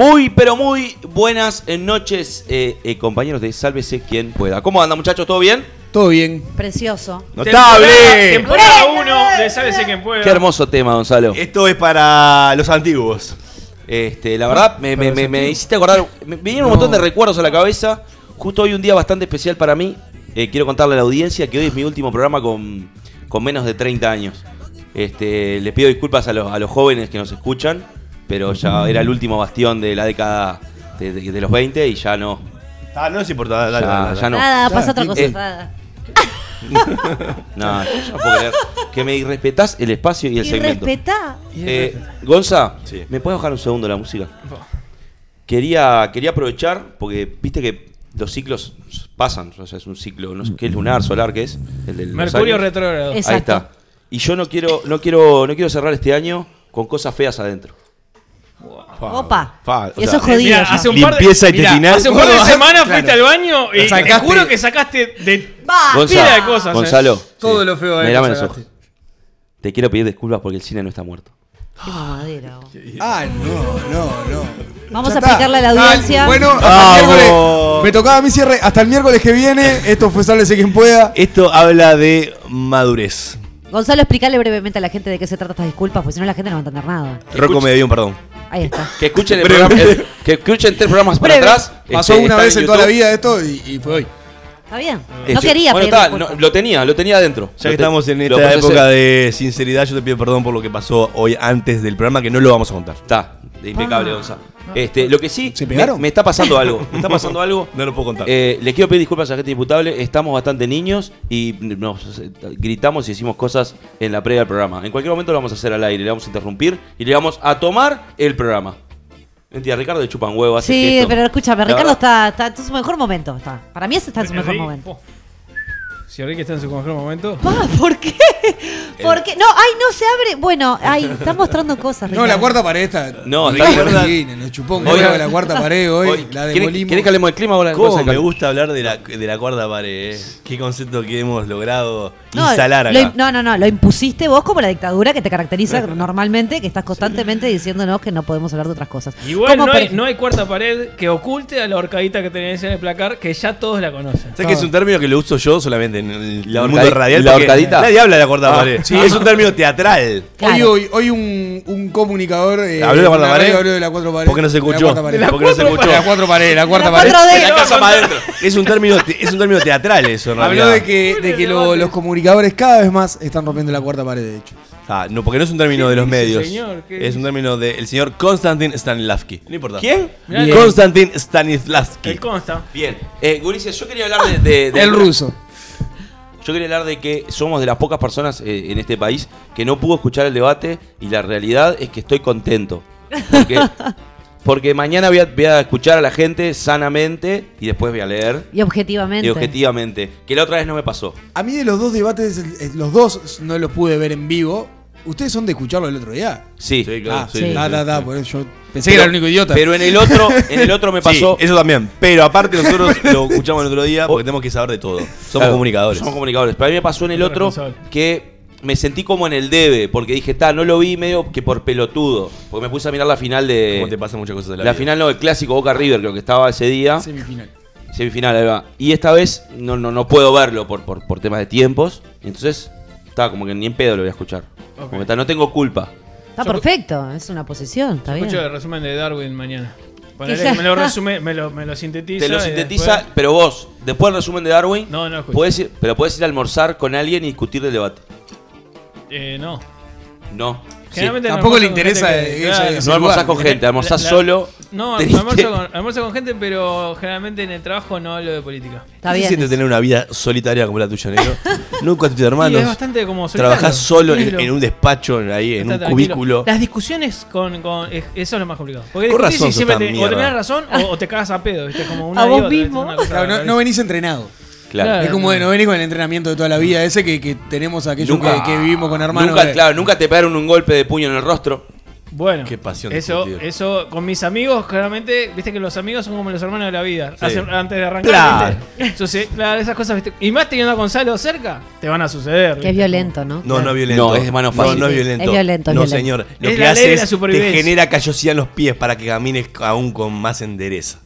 Muy, pero muy buenas noches, eh, eh, compañeros de Sálvese quien pueda. ¿Cómo anda, muchachos? ¿Todo bien? Todo bien. Precioso. ¡Notable! Temporada 1 de Sálvese quien pueda. Qué hermoso tema, Gonzalo. Esto es para los antiguos. Este, la verdad, me, me- me- me hiciste acordar. Me vinieron un montón de recuerdos a la cabeza. Justo hoy un día bastante especial para mí. Eh, quiero contarle a la audiencia que hoy es mi último programa con, con menos de 30 años. Este, les pido disculpas a los, a los jóvenes que nos escuchan, pero ya era el último bastión de la década de, de- de los 20 y ya no. Ah, no nos importa, dale, Ya- dale, dale. ya no. Nada, pasa otra cosa. Eh, nada. No, yo no puedo creer. Que me irrespetás el espacio y el segmento. respetá. Eh, Gonza, Sí. ¿me puedes bajar un segundo la música? Quería, quería aprovechar, porque viste que los ciclos pasan, o sea, es un ciclo, no sé qué es lunar, solar, ¿qué es? El del Mercurio retrógrado. Es- Ahí está. Y yo no quiero, no quiero, no quiero cerrar este año con cosas feas adentro. Opa. Fa, o y eso sea, es jodido. Hace un par de, Limpieza mirá, intestinal. hace un par de Claro. semanas fuiste al baño y te juro que sacaste de Va, Gonza, pila de cosas. eh. Gonzalo, Todo lo feo ahí. mirame lo los ojos. Te quiero pedir disculpas porque el cine no está muerto. Qué mamadera. Ah, no, no, no. Vamos Ya a está. explicarle a la audiencia. Ah, bueno, hasta Vamos. el miércoles. Me tocaba mi cierre. Hasta el miércoles que viene. Esto fue Sálvese quien pueda. Esto habla de madurez. Gonzalo, explicarle brevemente a la gente de qué se trata estas disculpas, porque si no la gente no va a entender nada. Rocco me dio un perdón. Ahí está. Que escuchen el Breve. programa, el- que escuchen tres programas para Breve. atrás. Pasó Este, una vez en toda la vida esto y, y fue hoy. ¿Está bien? No Este, quería bueno, pedir está, no, lo tenía, lo tenía adentro. Ya que estamos en esta época de sinceridad, yo te pido perdón por lo que pasó hoy antes del programa, que no lo vamos a contar. Está, impecable, Ah. Gonza. Este, lo que sí, ¿Se me, pegaron? me está pasando algo. Me está pasando algo. No lo puedo contar. Eh, le quiero pedir disculpas a la gente imputable. Estamos bastante niños y nos eh, gritamos y decimos cosas en la previa del programa. En cualquier momento lo vamos a hacer al aire, le vamos a interrumpir y le vamos a tomar el programa. Mentira, Ricardo de chupan huevo. hace Sí, gesto. pero escúchame, La Ricardo está, está en su mejor momento. Está. Para mí ese está en su mejor momento. Si Ricky está en su mejor momento. Pa, ¿Por qué? ¿Por qué? No, ay, no se abre. Bueno, ay, está mostrando cosas. No, Ricardo. la cuarta pared está. No, Nos chupó un Hoy- huevo la cuarta pared hoy. Hoy, la ¿querés- demolimos. ¿Querés que hablemos del clima o la ¿Cómo me gusta hablar de la, de la cuarta pared? eh? Qué concepto que hemos logrado No, instalar lo acá. im- no, no, no, lo impusiste vos como la dictadura que te caracteriza normalmente, que estás constantemente diciéndonos que no podemos hablar de otras cosas. Igual no hay, no hay cuarta pared que oculte a la horcadita que tenés en el placar, que ya todos la conocen. ¿Sabes que es un término que lo uso yo solamente en el La mundo radial? la porque horcadita. Nadie habla de la cuarta Ah, pared. sí. Es un término teatral. Claro. Hoy, hoy, hoy un, un comunicador. eh, ¿Habló de la cuarta pared? Habló de la cuatro pared. ¿Por qué no se escuchó? cuarta pared. De la ¿Por qué no se escuchó? La cuatro pared, la cuarta pared. 4D. La casa más adentro. Es un término, es un término teatral eso, en Habló realidad. de que, de que lo- los comunicadores cada vez más están rompiendo la cuarta pared, de hecho. Ah, no, porque no es un término ¿Qué de los dice, medios. señor? ¿Qué Es un término del señor Konstantin Stanislavski. No importa. ¿Quién? Mirá. Konstantin Stanislavski. El consta. Bien. Eh, Gurises, yo quería hablar de, de- de- El ruso. Yo quería hablar de que somos de las pocas personas eh, en este país que no pudo escuchar el debate y la realidad es que estoy contento. Porque, porque mañana voy a, voy a escuchar a la gente sanamente y después voy a leer Y objetivamente. y objetivamente. Que la otra vez no me pasó. A mí de los dos debates, los dos no los pude ver en vivo. ¿Ustedes son de escucharlo el otro día? Sí. Sí, claro. Ah, sí, sí, sí, ta, ta, sí. ta, por eso yo pensé que era el único idiota. Pero en el otro, en el otro me pasó. Sí, eso también. Pero aparte nosotros lo escuchamos el otro día porque tenemos que saber de todo. Somos Claro, comunicadores. Somos comunicadores. Pero a mí me pasó en el otro que me sentí como en el debe, porque dije, ta, no lo vi medio que por pelotudo. Porque me puse a mirar la final de. Como te pasan muchas cosas de la, La vida. final no, el clásico Boca River, creo que estaba ese día. Semifinal. Semifinal, ahí va. Y esta vez no, no, no puedo verlo por, por, por temas de tiempos. Entonces, estaba como que ni en pedo lo voy a escuchar. Como que ta, no tengo culpa. Está perfecto, es una posición, está bien. Escucho el resumen de Darwin mañana. Ponele me lo resume, me lo, me lo sintetiza. Te lo sintetiza, después- pero vos, después del resumen de Darwin, No, no podés ir, pero podés ir a almorzar con alguien y discutir del debate. Eh, no. No. Generalmente no Tampoco le almuerzo con interesa gente que- claro. ese- No almorzás lugar. con gente, almorzás La- la- solo. No, triste. almuerzo con, almuerzo con gente, pero generalmente en el trabajo no hablo de política. Está ¿Qué se bien. siente tener una vida solitaria como la tuya, negro? Nunca Y hermanos. es bastante como solitario. Trabajás solo en, Tranquilo. en un despacho, ahí, en Está un tranquilo. cubículo. Las discusiones con. con- es- eso es lo más complicado. Porque Con discutís razón y sos siempre tan te, o mierda. tenés razón o, o te cagas a pedo, ¿viste? Como una A y vos otra, ¿viste? mismo. Una cosa Claro, no, no venís entrenado. Claro. Es como, no venís con el entrenamiento de toda la vida ese que, que tenemos aquellos Nunca- que, que vivimos con hermanos. Nunca, de- claro, nunca te pegaron un golpe de puño en el rostro. Bueno, Qué pasión Eso, discutir. eso con mis amigos, claramente, viste que los amigos son como los hermanos de la vida. Sí. Hace- antes de arrancar, Claro. ¿viste? Entonces, claro, esas cosas, ¿viste? Y más teniendo a Gonzalo cerca, te van a suceder. Que ¿viste? es violento, ¿no? No, no es violento. No, es de mano fácil. No, no es Sí, sí, violento. es violento, es no, violento. señor. Lo Es que la ley hace de la es te supervivencia. genera callosidad en los pies para que camines aún con más endereza.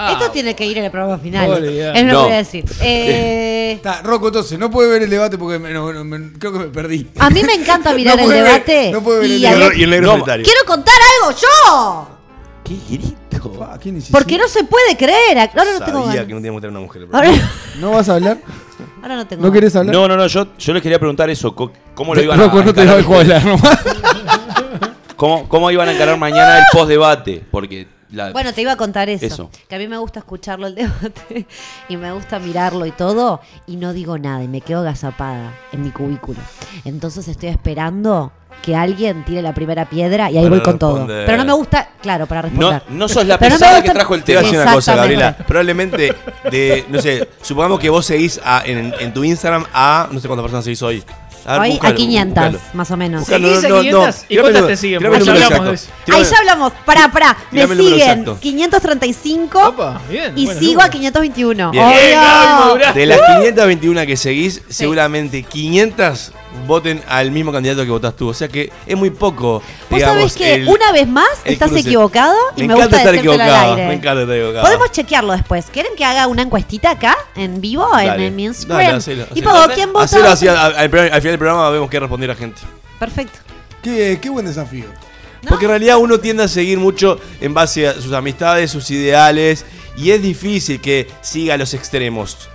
Ah, Esto tiene que ir en el programa final. Es lo que voy a decir. Eh, Está, Rocco, entonces, no puede ver el debate porque me- no, no, me- creo que me perdí. a mí me encanta mirar No el ver- debate. no puede ver el y a el, y el negro No, solitario. quiero contar algo yo. ¿Qué grito? Pa, ¿quién es Porque no se puede creer. Ahora no tengo Sabía ganas. que no teníamos que tener una mujer. Ahora, ¿No vas a hablar? ahora no tengo ¿No ganas. querés hablar? No, no, no, yo, yo les quería preguntar eso. ¿Cómo lo iban Rocco, a no te dejo hablar nomás. ¿Cómo, ¿Cómo iban a encarar mañana el post-debate? Porque la- Bueno, te iba a contar eso, Eso. Que a mí me gusta escucharlo el debate y me gusta mirarlo y todo y no digo nada y me quedo agazapada en mi cubículo. Entonces estoy esperando que alguien tire la primera piedra y ahí Para voy con todo. Pero no me gusta, claro, para responder. no sos la Pero no me pesada gusta- que trajo el Te voy a tema. decir una cosa. Gabriela. Probablemente, de, no sé, supongamos que vos seguís a- en, en tu Instagram a, no sé cuántas personas seguís hoy. A ver, Hoy búscalo, a 500, búscalo. más o menos. Búscalo, ¿Seguís a no, no, 500? no. ¿Y cuántas te siguen? tirame el Porque ya número hablamos de exacto. eso. Ahí Tirame- ya hablamos. Pará, pará. Me Tirame el número siguen exacto. 535 Opa, bien, y bueno, sigo a 521. Bien. Bien, Gaby, Obvio. maduraste. De las 521 que seguís, seguramente 500 voten al mismo candidato que votás tú. O sea que es muy poco. Vos digamos, sabés que el- una vez más estás cruce. equivocado y me, encanta gusta estar al equivocado. aire. Me encanta estar equivocado. Podemos chequearlo después. ¿Quieren que haga una encuestita acá, en vivo, en, Dale. en mi Dale, Instagram? hacelo, tipo, hacelo. ¿quién vota? Hacelo así, al, al- al final del programa vemos qué responder a gente. Perfecto. Qué, qué buen desafío. No. Porque en realidad uno tiende a seguir mucho en base a sus amistades, sus ideales, y es difícil que siga los extremos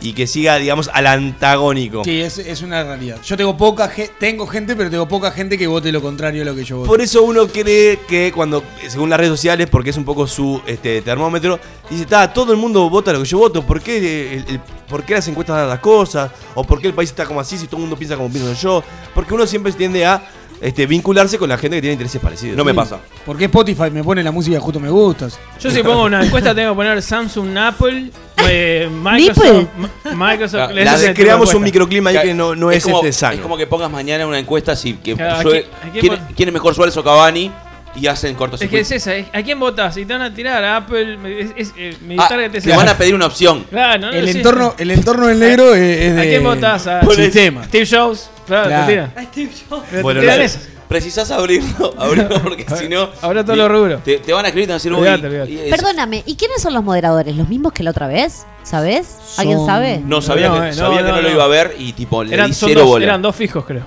y que siga, digamos, al antagónico. Sí, es, es una realidad. Yo tengo poca ge- tengo gente, pero tengo poca gente que vote lo contrario a lo que yo voto. Por eso uno cree que cuando, según las redes sociales, porque es un poco su este, termómetro, dice, está, todo el mundo vota lo que yo voto, ¿por qué, el- el- ¿por qué las encuestas dan las cosas? ¿O por qué el país está como así si todo el mundo piensa como pienso yo? Porque uno siempre tiende a este, vincularse con la gente que tiene intereses parecidos. No me pasa. Porque Spotify me pone la música justo me gustas. Yo si pongo una encuesta tengo que poner Samsung, Apple, eh, Microsoft. Ma- Microsoft. Ese la es de- creamos un encuesta. microclima ahí que no, no es, como, este sano. es como que pongas mañana una encuesta así que Claro, ¿a llueve- quién- a quién ¿quién, vot- quién es mejor Suárez o Cavani? Y hacen Es que cortocircuito. es esa, es- ¿a quién votas? Si te van a tirar a Apple, es, es- eh, mi Ah, target es te van a pedir una opción. Claro, no, no el, entorno, el entorno del negro es, es de ¿A quién votás? A sistema. Steve Jobs. Claro, Claro. te tiran. Te Bueno, tiran la- esas. Precisás abrirlo, abrirlo porque si no. Ahora todos los rubros. Te, te van a escribir y te van a decir, uy, Olvídate, olvídate. y es- Perdóname, ¿y quiénes son los moderadores? ¿Los mismos que la otra vez? ¿Sabes? ¿Alguien Son- sabe? No, sabía, No, que, eh, no, sabía que no, no lo no. iba a ver y tipo le Eran, di son cero dos, bola. eran dos fijos, creo.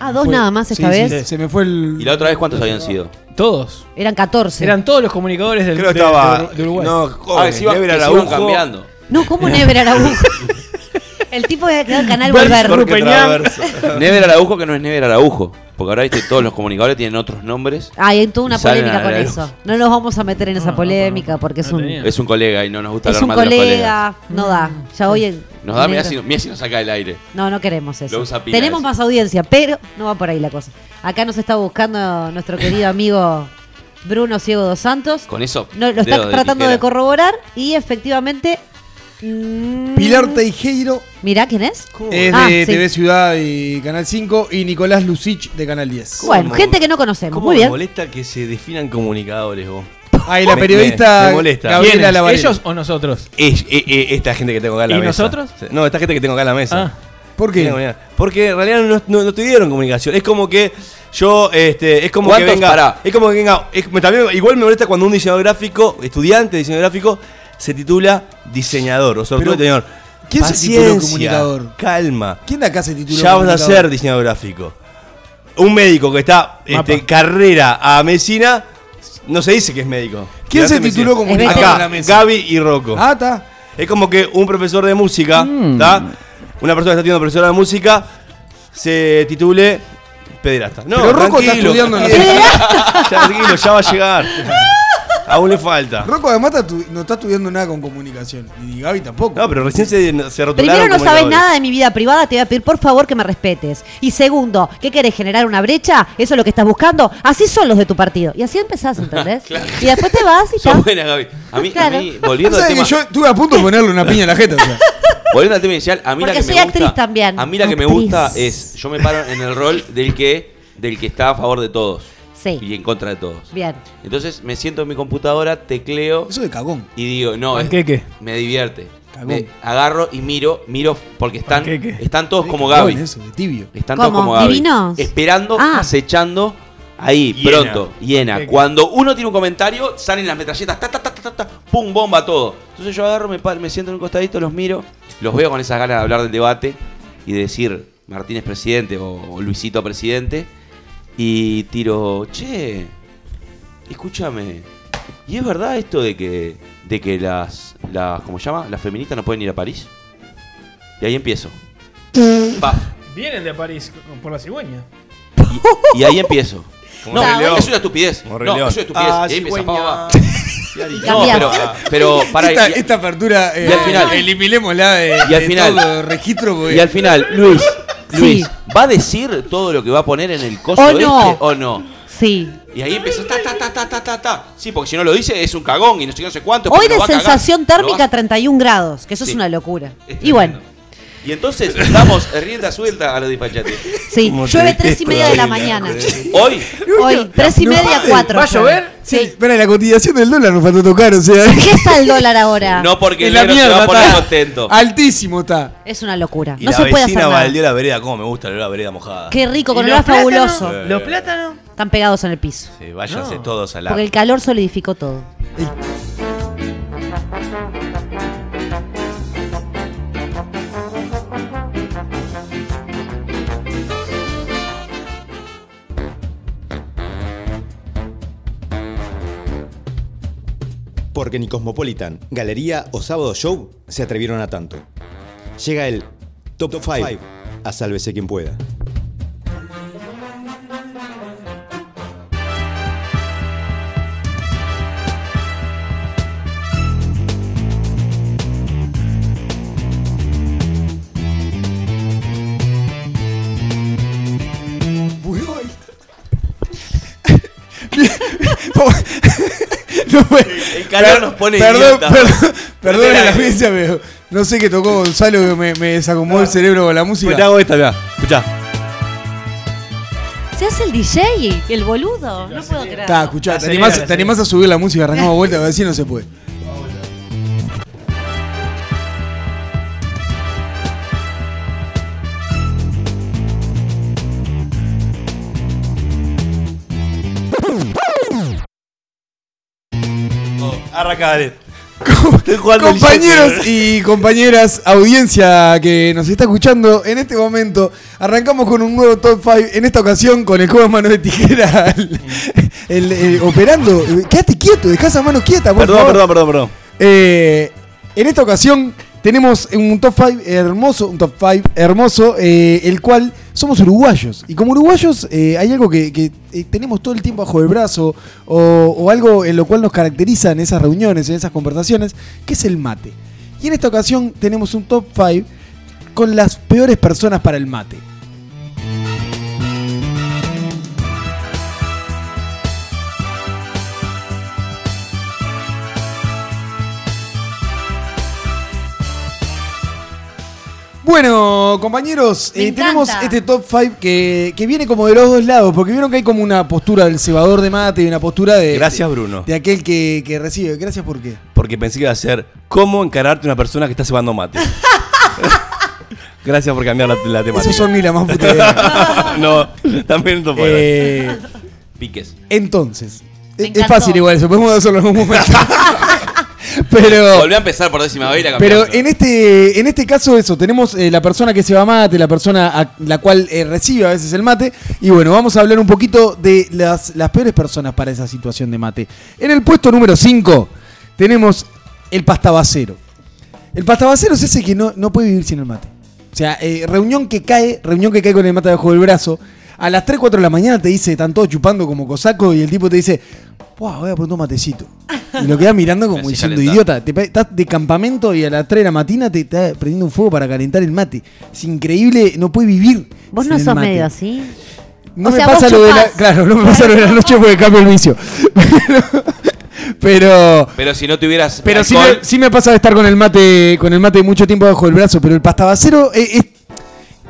Ah, dos Fue- nada más esta sí, sí, vez. Se me fue el. ¿Y la otra vez cuántos habían sido? Todos. Eran 14. Eran todos los comunicadores del, Creo que de- estaba. de, de Uruguay. No, Ah, joven, que se iban, Never que se Araujo. iban cambiando. No, ¿cómo Never Araújo? El tipo que quedó en Canal Volver. Never Araujo que no es Never Araujo. Porque ahora viste, todos los comunicadores tienen otros nombres. Ay, hay toda una polémica con eso. No nos vamos a meter en esa polémica porque es un. Es un colega y no nos gusta es hablar un mal de los colegas. colega. No da. Ya hoy en- Nos da, mira si, si nos saca el aire. No, no queremos eso. Lo usa pila Tenemos eso. más audiencia, pero no va por ahí la cosa. Acá nos está buscando nuestro querido amigo Bruno Ciego dos Santos. Con eso. No, lo está tratando de corroborar y efectivamente. Mm, Pilar Teijeiro Mirá quién es. es Ah, de sí. TV Ciudad y Canal 5 y Nicolás Lucich de Canal 10. Bueno, ¿Cómo? gente que no conocemos. ¿Cómo Muy me bien. molesta que se definan comunicadores vos? Ah, y la Me- periodista me- me molesta. ¿Ellos o nosotros? Es, eh, eh, esta gente que tengo acá en la ¿Y mesa. nosotros? No, esta gente que tengo acá en la mesa. Ah. ¿Por qué? Porque en realidad no, no, no estudiaron comunicación. Es como que yo, este, es como que venga. Pará. Es como que venga. es- me- también, igual me molesta cuando un diseñador gráfico, estudiante de diseño gráfico, se titula diseñador o todo diseñador. ¿quién se Paciencia, tituló comunicador? Calma. ¿Quién de acá se tituló? Ya vas a ser diseñador gráfico. Un médico que está este, carrera a medicina, no se dice que es médico. ¿Quién se tituló comunicador Acá? Gaby y Rocco. Ah, está. Es como que un profesor de música, ¿está? Una persona que está estudiando profesora de música se titule pederasta. No, Pero Rocco está estudiando en la- Ya, tranquilo, ya va a llegar. Aún le falta. Rocco además está tu- no está estudiando nada con comunicación. Y Gaby tampoco. No, pero recién se, se rotularon Primero, no sabes comunicadores. nada de mi vida privada, te voy a pedir por favor que me respetes. Y segundo, ¿qué querés generar una brecha? ¿Eso es lo que estás buscando? Así son los de tu partido. Y así empezás, ¿entendés? Y después te vas y ya. buena, Gaby. A mí, Claro. a mí volviendo ¿Sabes al tema. que yo estuve a punto de ponerle una piña en la jeta? o sea. Volviendo al tema inicial, a mí Porque la que soy me gusta, actriz también. A mí la que me Actriz. gusta es, yo me paro en el rol del que, del que está a favor de todos. Sí. y en contra de todos. Bien. Entonces me siento en mi computadora, tecleo Eso de cagón. y digo, no, es- Panqueque. me divierte. Cagón. Me agarro y miro, miro porque están, Panqueque. están todos como Gaby. Eso, de tibio. Están ¿Cómo? todos como Gaby. ¿Divinos? Esperando, Ah. acechando. Ahí, Hiena. pronto, hiena. Panqueque. Cuando uno tiene un comentario, salen las metralletas, ta, ta, ta, ta, ta, ta, pum, bomba, todo. Entonces yo agarro, me, siento en un costadito, los miro, los veo con esas ganas de hablar del debate y de decir Martínez presidente o, o Luisito presidente. Y tiro, che, escúchame, ¿y es verdad esto de que, de que las, las, ¿cómo se llama? Las feministas no pueden ir a París? Y ahí empiezo. Vienen de París por la cigüeña. Y, y ahí empiezo. No, es una estupidez. No, es una estupidez. Ah, y ahí empieza, cigüeña. pa, pa, pa. Y No, cambias. pero, pero para esta, y, esta apertura. eh, y al final- Eliminémosla de, Y al de final- todo registro. Porque... y al final, Luis, Luis, Sí. ¿va a decir todo lo que va a poner en el coso ¿O este no? o no? Sí. Y ahí empieza ta ta ta ta ta ta ta. Sí, porque si no lo dice es un cagón y no sé qué, no sé cuánto. Hoy de a cagar. sensación Lo térmica va- 31 grados, que eso Sí. es una locura. es Y bueno. Y entonces damos rienda suelta a los dispachates. sí, Como llueve 3 y media de la mañana. Hoy, Hoy, 3 y media. 4. ¿Va a llover? Sí. Espera, la cotización del dólar nos faltó tocar, o sea. ¿Qué está el dólar ahora? no porque el negro se va a mierda, poner está. contento. Altísimo está. Es una locura. Y no la se puede vecina hacer nada. Valdió la vereda, como me gusta la vereda mojada. Qué rico, con ¿Y olor los fabuloso. plátanos? ¿Los plátanos? Están pegados en el piso. Sí, váyanse No. todos a la. Porque el calor solidificó todo. Porque ni Cosmopolitan, Galería o Sábado Show se atrevieron a tanto. Llega el Top 5 a Sálvese quien pueda. No, pues, El calor nos pone Perdón, perdón, perdón la audiencia, pero no sé qué tocó Gonzalo que me, me desacomodó el cerebro con la Pues te música. hago esta, mirá. Escuchá. Se hace el DJ, el boludo. No puedo creer. Está, escuchá, animás, te animás a subir la música, arrancamos vuelta, a ver si no se puede. Compañeros y compañeras, audiencia que nos está escuchando en este momento, arrancamos con un nuevo top 5, en esta ocasión con el joven mano de tijera el- el- el- operando. Quédate quieto, dejá esa mano quieta, por Perdón, favor. perdón, perdón, perdón. Eh, en esta ocasión tenemos un top 5 hermoso, un top 5 hermoso, eh, el cual somos uruguayos. Y como uruguayos eh, hay algo que, eh, tenemos todo el tiempo bajo el brazo o, o algo en lo cual nos caracteriza en esas reuniones, en esas conversaciones, que es el mate. Y en esta ocasión tenemos un top 5 con las peores personas para el mate. Bueno, compañeros, eh, tenemos este top 5 que, que viene como de los dos lados, porque vieron que hay como una postura del cebador de mate y una postura de, Gracias, Bruno. de aquel que, que recibe. Gracias, ¿por qué? Porque pensé que iba a ser cómo encararte a una persona que está cebando mate. Gracias por cambiar la, la temática. Esos son ni la más puta idea. no, también no puedo. Eh, Piques. entonces, es, fácil igual eso, podemos hacerlo en algún momento. Pero... Volví a empezar por décima vez Pero en este, en este caso, eso, tenemos eh, la persona que se va mate, la persona a la cual eh, recibe a veces el mate. Y bueno, vamos a hablar un poquito de las, las peores personas para esa situación de mate. En el puesto número 5 tenemos el pastabacero. El pastabacero es ese que no, no puede vivir sin el mate. O sea, eh, reunión que cae, reunión que cae con el mate debajo del brazo. A las 3, 4 de la mañana te dice, están todos chupando como cosaco y el tipo te dice, wow, voy a poner un matecito. Y lo queda mirando como Así diciendo, calentado. idiota, te estás de campamento y a las 3 de la mañana te está prendiendo un fuego para calentar el mate. Es increíble, no puede vivir. Vos sin no el sos mate. medio así. No O me sea, pasa lo de la. Claro, no me pasa lo de la noche porque cambio el vicio. Pero. Pero si no tuvieras. Pero sí me, sí me pasa de estar con el mate con el mate mucho tiempo bajo el brazo, pero el pastabacero es, es-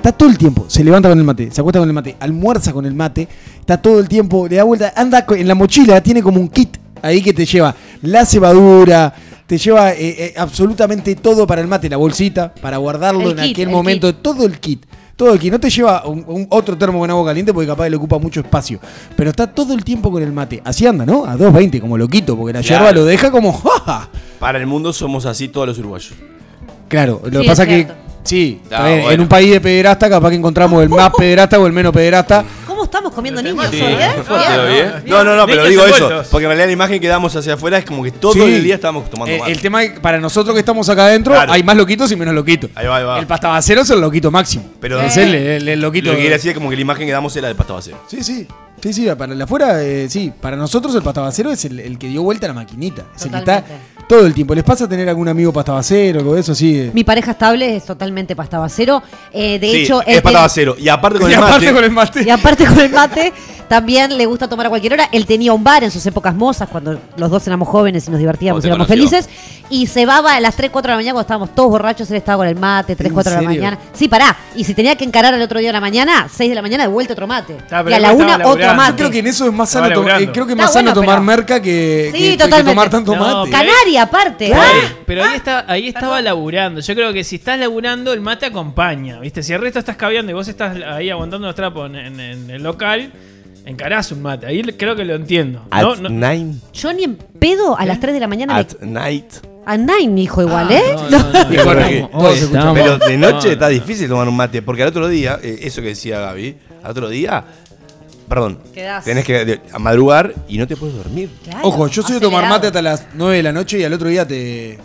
Está todo el tiempo, se levanta con el mate, se acuesta con el mate, almuerza con el mate, está todo el tiempo, le da vuelta, anda en la mochila, tiene como un kit ahí que te lleva la cebadura, te lleva eh, eh, absolutamente todo para el mate, la bolsita, para guardarlo El en kit, aquel el momento, todo el kit. Todo el kit, no te lleva un, un otro termo con agua caliente porque capaz le ocupa mucho espacio. Pero está todo el tiempo con el mate. Así anda, ¿no? A 2.20 como loquito, porque la Claro. yerba lo deja como ¡ja, ja! Para el mundo somos así todos los uruguayos. Claro, lo Sí, que pasa es que. Sí, Ah, en bueno. un país de pederasta capaz que encontramos el más pederasta o el menos pederasta. ¿Cómo estamos comiendo niños hoy, eh? No, no, no, pero digo eso. Porque en realidad la imagen que damos hacia afuera es como que todo Sí. el día estamos tomando Eh, el tema es que para nosotros que estamos acá adentro Claro. hay más loquitos y menos loquitos. Ahí va, ahí va. El pastabacero es el loquito máximo. Pero es el, el- el loquito. lo que quiere decir es como que la imagen que damos era de pasta base. Sí, sí. Sí, sí, para el afuera, eh, sí. Para nosotros el pastabacero es el, el que dio vuelta a la maquinita. Es el que está todo el tiempo. ¿Les pasa tener algún amigo pastabacero o algo de eso? Sí. eh? Mi pareja estable es totalmente pastabacero. Eh, de sí, hecho, es él pasta ten- basero. Y aparte con y el aparte mate. con el mate. Y aparte con el mate, también le gusta tomar a cualquier hora. Él tenía un bar en sus épocas mozas, cuando los dos éramos jóvenes y nos divertíamos y éramos conoció. felices. Y se baba a las 3, 4 de la mañana cuando estábamos todos borrachos, él estaba con el mate, 3, ¿En 4 de la mañana. Sí, pará. Y si tenía que encarar al otro día de la mañana, 6 de la mañana, de vuelta otro mate. Ah, y a la estaba 1 otro mate. Yo creo que en eso es más sano, eh, creo que es más sano bueno, tomar pero- merca que, Sí, que- que totalmente. tomar tanto No, mate. Canaria, aparte. Pero, ¿ah? ahí, pero ahí, está, ahí estaba laburando. Yo creo que si estás laburando, el mate acompaña. ¿Viste? Si el resto estás caviando y vos estás ahí aguantando los trapos en, en- en el local, encarás un mate. Ahí creo que lo entiendo. No, no- nine. Yo ni en pedo a las 3 de la mañana me... At night. A Nine, hijo, igual, ¿eh? no, no, Pero de noche no, está no. difícil tomar un mate. Porque al otro día, eh, eso que decía Gaby, al otro día, perdón, Quedás. tenés que a madrugar y no te puedes dormir. Claro, Ojo, yo soy de tomar mate hasta las 9 de la noche y al otro día te,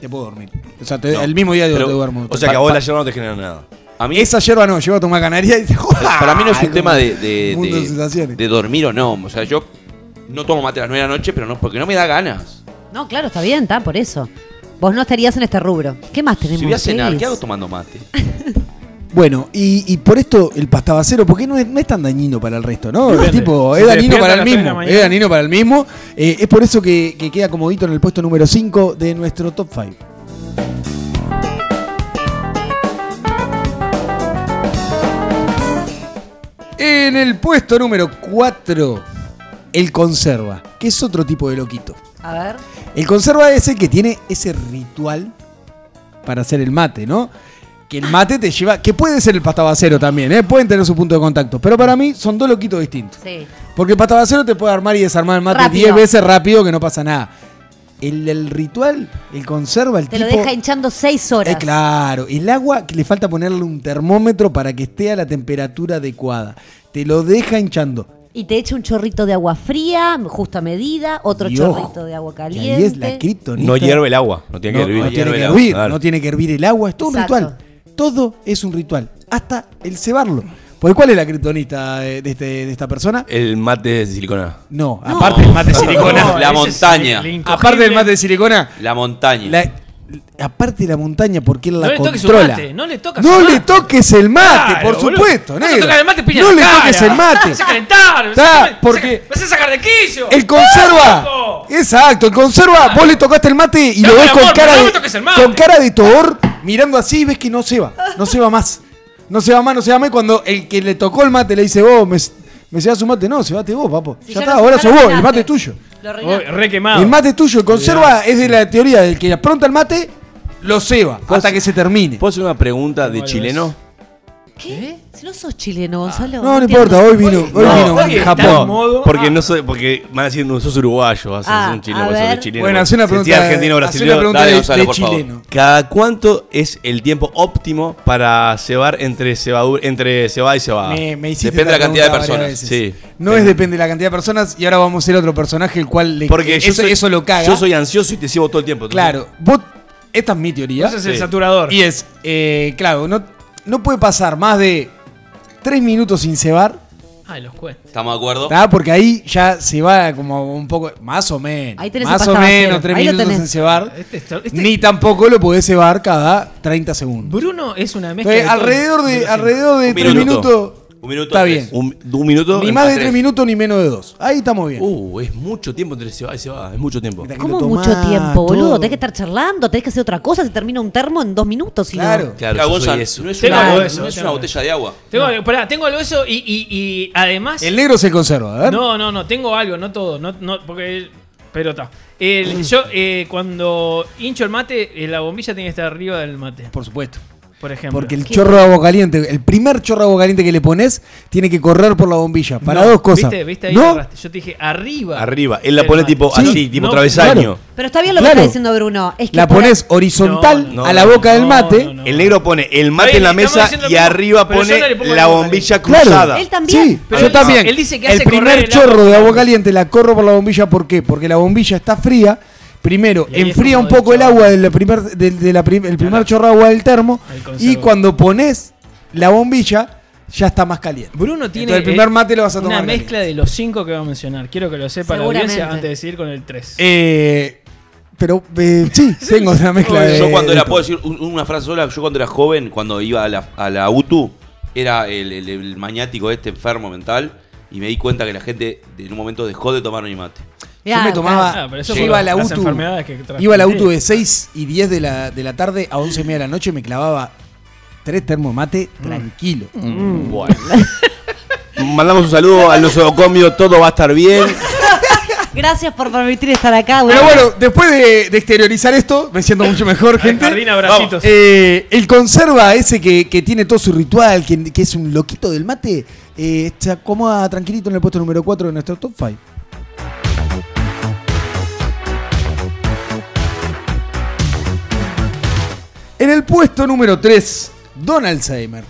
te puedo dormir. O sea, te- No. el mismo día Pero- te duermo. O sea que a vos la yerba no te genera nada. A mí, Esa yerba no, llevo a tomar canaria y te para mí no es un tema de, de, mundo de de- sensaciones. de dormir o no. O sea, yo no tomo mate a las 9 de la noche, pero no porque no me da ganas. No, claro, está bien, está, por eso. Vos no estarías en este rubro. ¿Qué más tenemos? Si voy a cenar? ¿qué hago tomando mate? Bueno, y, y por esto el pastabacero, porque no es, no es tan dañino para el resto, ¿no? Depende. tipo, Si es te dañino despiertas para a el las tres de la mismo. mañana. Es dañino para el mismo. Eh, es por eso que, que queda comodito en el puesto número 5 de nuestro top 5. En el puesto número 4, el conserva, que es otro tipo de loquito. A ver. El conserva es el que tiene ese ritual para hacer el mate, ¿no? Que el mate te lleva, que puede ser el pastabacero también, ¿eh? pueden tener su punto de contacto, pero para mí son dos loquitos distintos. Sí. Porque el pastabacero te puede armar y desarmar el mate Rápido. 10 veces rápido que no pasa nada. El, el ritual, el conserva, el Te tipo... lo deja hinchando 6 horas. Eh, claro, el agua que le falta ponerle un termómetro para que esté a la temperatura adecuada. Te lo deja hinchando. Y te echa un chorrito de agua fría, justo a medida, otro Y ojo, chorrito de agua caliente. ahí es la kriptonita. No hierve el agua, no tiene No, que hervir. no tiene hierve que el agua, hervir, no tiene que hervir el agua, es todo un ritual. Todo es un ritual, hasta el cebarlo. Porque ¿cuál es la kriptonita de, este- de esta persona? El mate de silicona. No, aparte del mate de silicona. No, La montaña. aparte del mate de silicona, La montaña. la- aparte de la montaña, porque él No la le toques su controla. mate, no le tocas No su le mate. toques el mate, Claro, por supuesto, No negro. toques el mate, no le toques cara. el mate. Me hace calentar. Está, porque- Me hace sacar de quicio. El conserva. ¡Loco! Exacto, el conserva. Vos le tocaste el mate y lo ves con amor, cara no de, toques mate. con cara de toor, mirando así y ves que no se va. No se va más. No se va más, no se va más. Y cuando el que le tocó el mate le dice, vos, me, me llevas un mate. No, se bate vos, papo. Si ya ya está, ahora sos vos. El mate es tuyo. Lo Oh, re quemado. El mate es tuyo. Conserva es de la teoría del que apronta el mate, lo ceba hasta que se termine. ¿Puedo hacer una pregunta de ¿Cómo lo chileno? ¿Qué? Si no sos chileno, Gonzalo. No, no importa, hoy vino, hoy No, vino en Japón. modo- Porque Ah. no soy, porque van a decir no sos uruguayo, vas a Ah, ser un chileno, a vos sos de ver. chileno. Bueno, hace una Si pregunta, decís argentino hace brasileño. una pregunta Dale, de, Gonzalo, de por favor. chileno. ¿Cada cuánto es el tiempo óptimo para cebar entre cebadura, entre cebada y cebada? Me, me hiciste Depende de esta la cantidad de pregunta varias personas, veces. No es depende de la cantidad de personas y ahora vamos a ser otro personaje el cual le Porque yo eso, soy, eso lo caga. Yo soy ansioso y te cebo todo el tiempo. entonces- claro, vos, esta es mi teoría. Ese es el Sí. saturador. Y es, eh, claro, no, no puede pasar más de tres minutos sin cebar, Ay, los cuentos. ¿Estamos de acuerdo? ¿tá? porque ahí ya se va como un poco, más o menos. Ahí tenés más o menos tres Ahí minutos sin cebar. Este, este- Ni tampoco lo podés cebar cada 30 segundos. Bruno es una mezcla Entonces, de todo. alrededor de, alrededor de Un tres minuto. minutos, Un minuto. Está tres. bien. Un, un minuto. Ni más de tres. tres minutos ni menos de dos. Ahí estamos bien. Uh, es mucho tiempo entre se va y se va. Es mucho tiempo. ¿Cómo mucho tiempo, boludo? todo. Tenés que estar charlando, tenés que hacer otra cosa, se termina un termo en dos minutos. si. Claro. Claro, Claro, yo soy eso. no es Tengo una, algo no de eso, es tengo una botella de agua. Tengo, pará, tengo algo de eso y, y- y además. El negro se conserva, a ver. No, no, no, tengo algo, no todo. No, no, porque. Pero está. Yo, eh, cuando hincho el mate, eh, la bombilla tiene que estar arriba del mate, Por supuesto. Por ejemplo. Porque el chorro de agua caliente, el primer chorro de agua caliente que le pones, tiene que correr por la bombilla. Para No, dos cosas. ¿Viste? ¿Viste? Ahí ¿No? Yo te dije arriba. Arriba. Él la pone tipo Sí. así, tipo No, travesaño. claro. Pero está bien lo que está diciendo Bruno. Es que La pones horizontal No, a la boca del mate. no, no. El negro pone el mate en la mesa y arriba pone la bombilla Claro. cruzada. Él también. Sí, Pero yo él también. él dice que el hace primer el chorro de agua caliente la corro por la bombilla, ¿por qué? Porque la bombilla está fría. Primero, enfría un poco el agua del primer, del- de la prim- el primer chorro de agua del termo. Y cuando pones la bombilla, ya está más caliente. Bruno tiene Entonces, el primer eh, mate lo vas a una mezcla de los cinco que va a mencionar. Quiero que lo sepa la audiencia antes de seguir con el 3. Eh, pero eh, sí, tengo una mezcla de. Yo cuando de era, todo. puedo decir un- una frase sola, yo cuando era joven, cuando iba a la, a la UTU, era el, el- el maniático este enfermo mental y me di cuenta que la gente en un momento dejó de tomar mi mate. Yo me tomaba. Ah, yo iba a la UTU. enfermedades que transmití. Iba a la UTU de 6 y 10 de la, de la tarde a 11 y media de la noche. Me clavaba tres termos mate tranquilo. Bueno. Mandamos un saludo al nosocomio, todo va a estar bien. Gracias por permitir estar acá, Pero güey. bueno, después de, de exteriorizar esto, me siento mucho mejor, gente. Eh, el conserva ese que, que tiene todo su ritual, que, que es un loquito del mate, eh, se acomoda tranquilito en el puesto número 4 de nuestro top 5. En el puesto número 3, Don Alzheimer.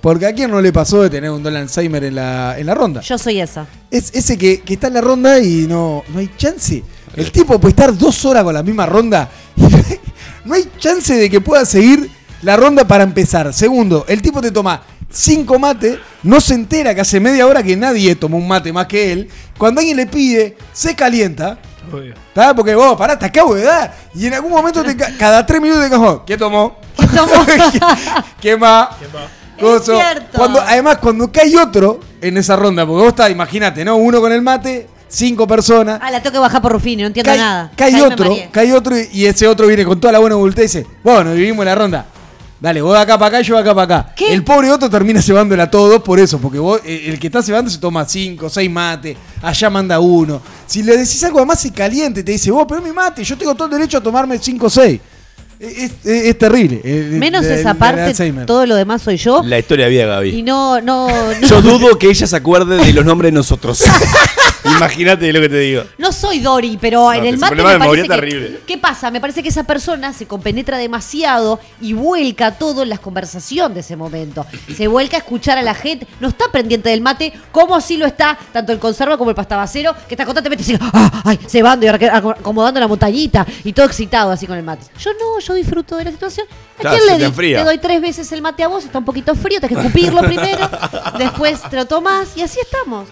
Porque a quién no le pasó de tener un Don Alzheimer en la, en la ronda. Yo soy esa. Es ese que, que está en la ronda y no, no hay chance. El tipo puede estar dos horas con la misma ronda y no hay chance de que pueda seguir la ronda para empezar. Segundo, el tipo te toma cinco mates, no se entera que hace media hora que nadie tomó un mate más que él. Cuando alguien le pide, se calienta. Obvio. ¿tá? Porque vos, pará, te acabo de dar. Y en algún momento, te ca- cada tres minutos te cajón. ¿Qué tomó? ¿Qué tomó? ¿Qué, qué más? Es Coso. cierto. Cuando, además, cuando cae otro en esa ronda, porque vos estás, imagínate, ¿no? Uno con el mate, cinco personas. Ah, la tengo que bajar por Rufino, no entiendo cae, nada. cae ahí otro, cae otro y- y ese otro viene con toda la buena voluntad y dice, bueno, vivimos la ronda. Dale, vos de acá para acá y yo de acá para acá. ¿Qué? El pobre otro termina cebándola a todos por eso, porque vos, eh, el que está cebando se toma cinco, seis mates, allá manda uno. Si le decís algo además se caliente, te dice, vos, pero mi mate, yo tengo todo el derecho a tomarme cinco o seis. Es, es- es terrible. eh, Menos de- esa parte, todo lo demás soy yo. La historia vía Y Gaby. no, no, no. Yo dudo que ella se acuerde de los nombres de nosotros. Imagínate lo que te digo. No soy Dori, pero en el mate problema me parece que, terrible. ¿Qué pasa? Me parece que esa persona se compenetra demasiado y vuelca todo en la conversación de ese momento. Se vuelca a escuchar a la gente. No está pendiente del mate, como si lo está tanto el conserva como el pastabacero, que está constantemente así, ah, ay, cebando y acomodando la montañita y todo excitado así con el mate. Yo no, yo disfruto de la situación. ¿A Claro, quién le te. Te doy tres veces el mate a vos, está un poquito frío, tenés que escupirlo primero, después te lo tomás y así estamos.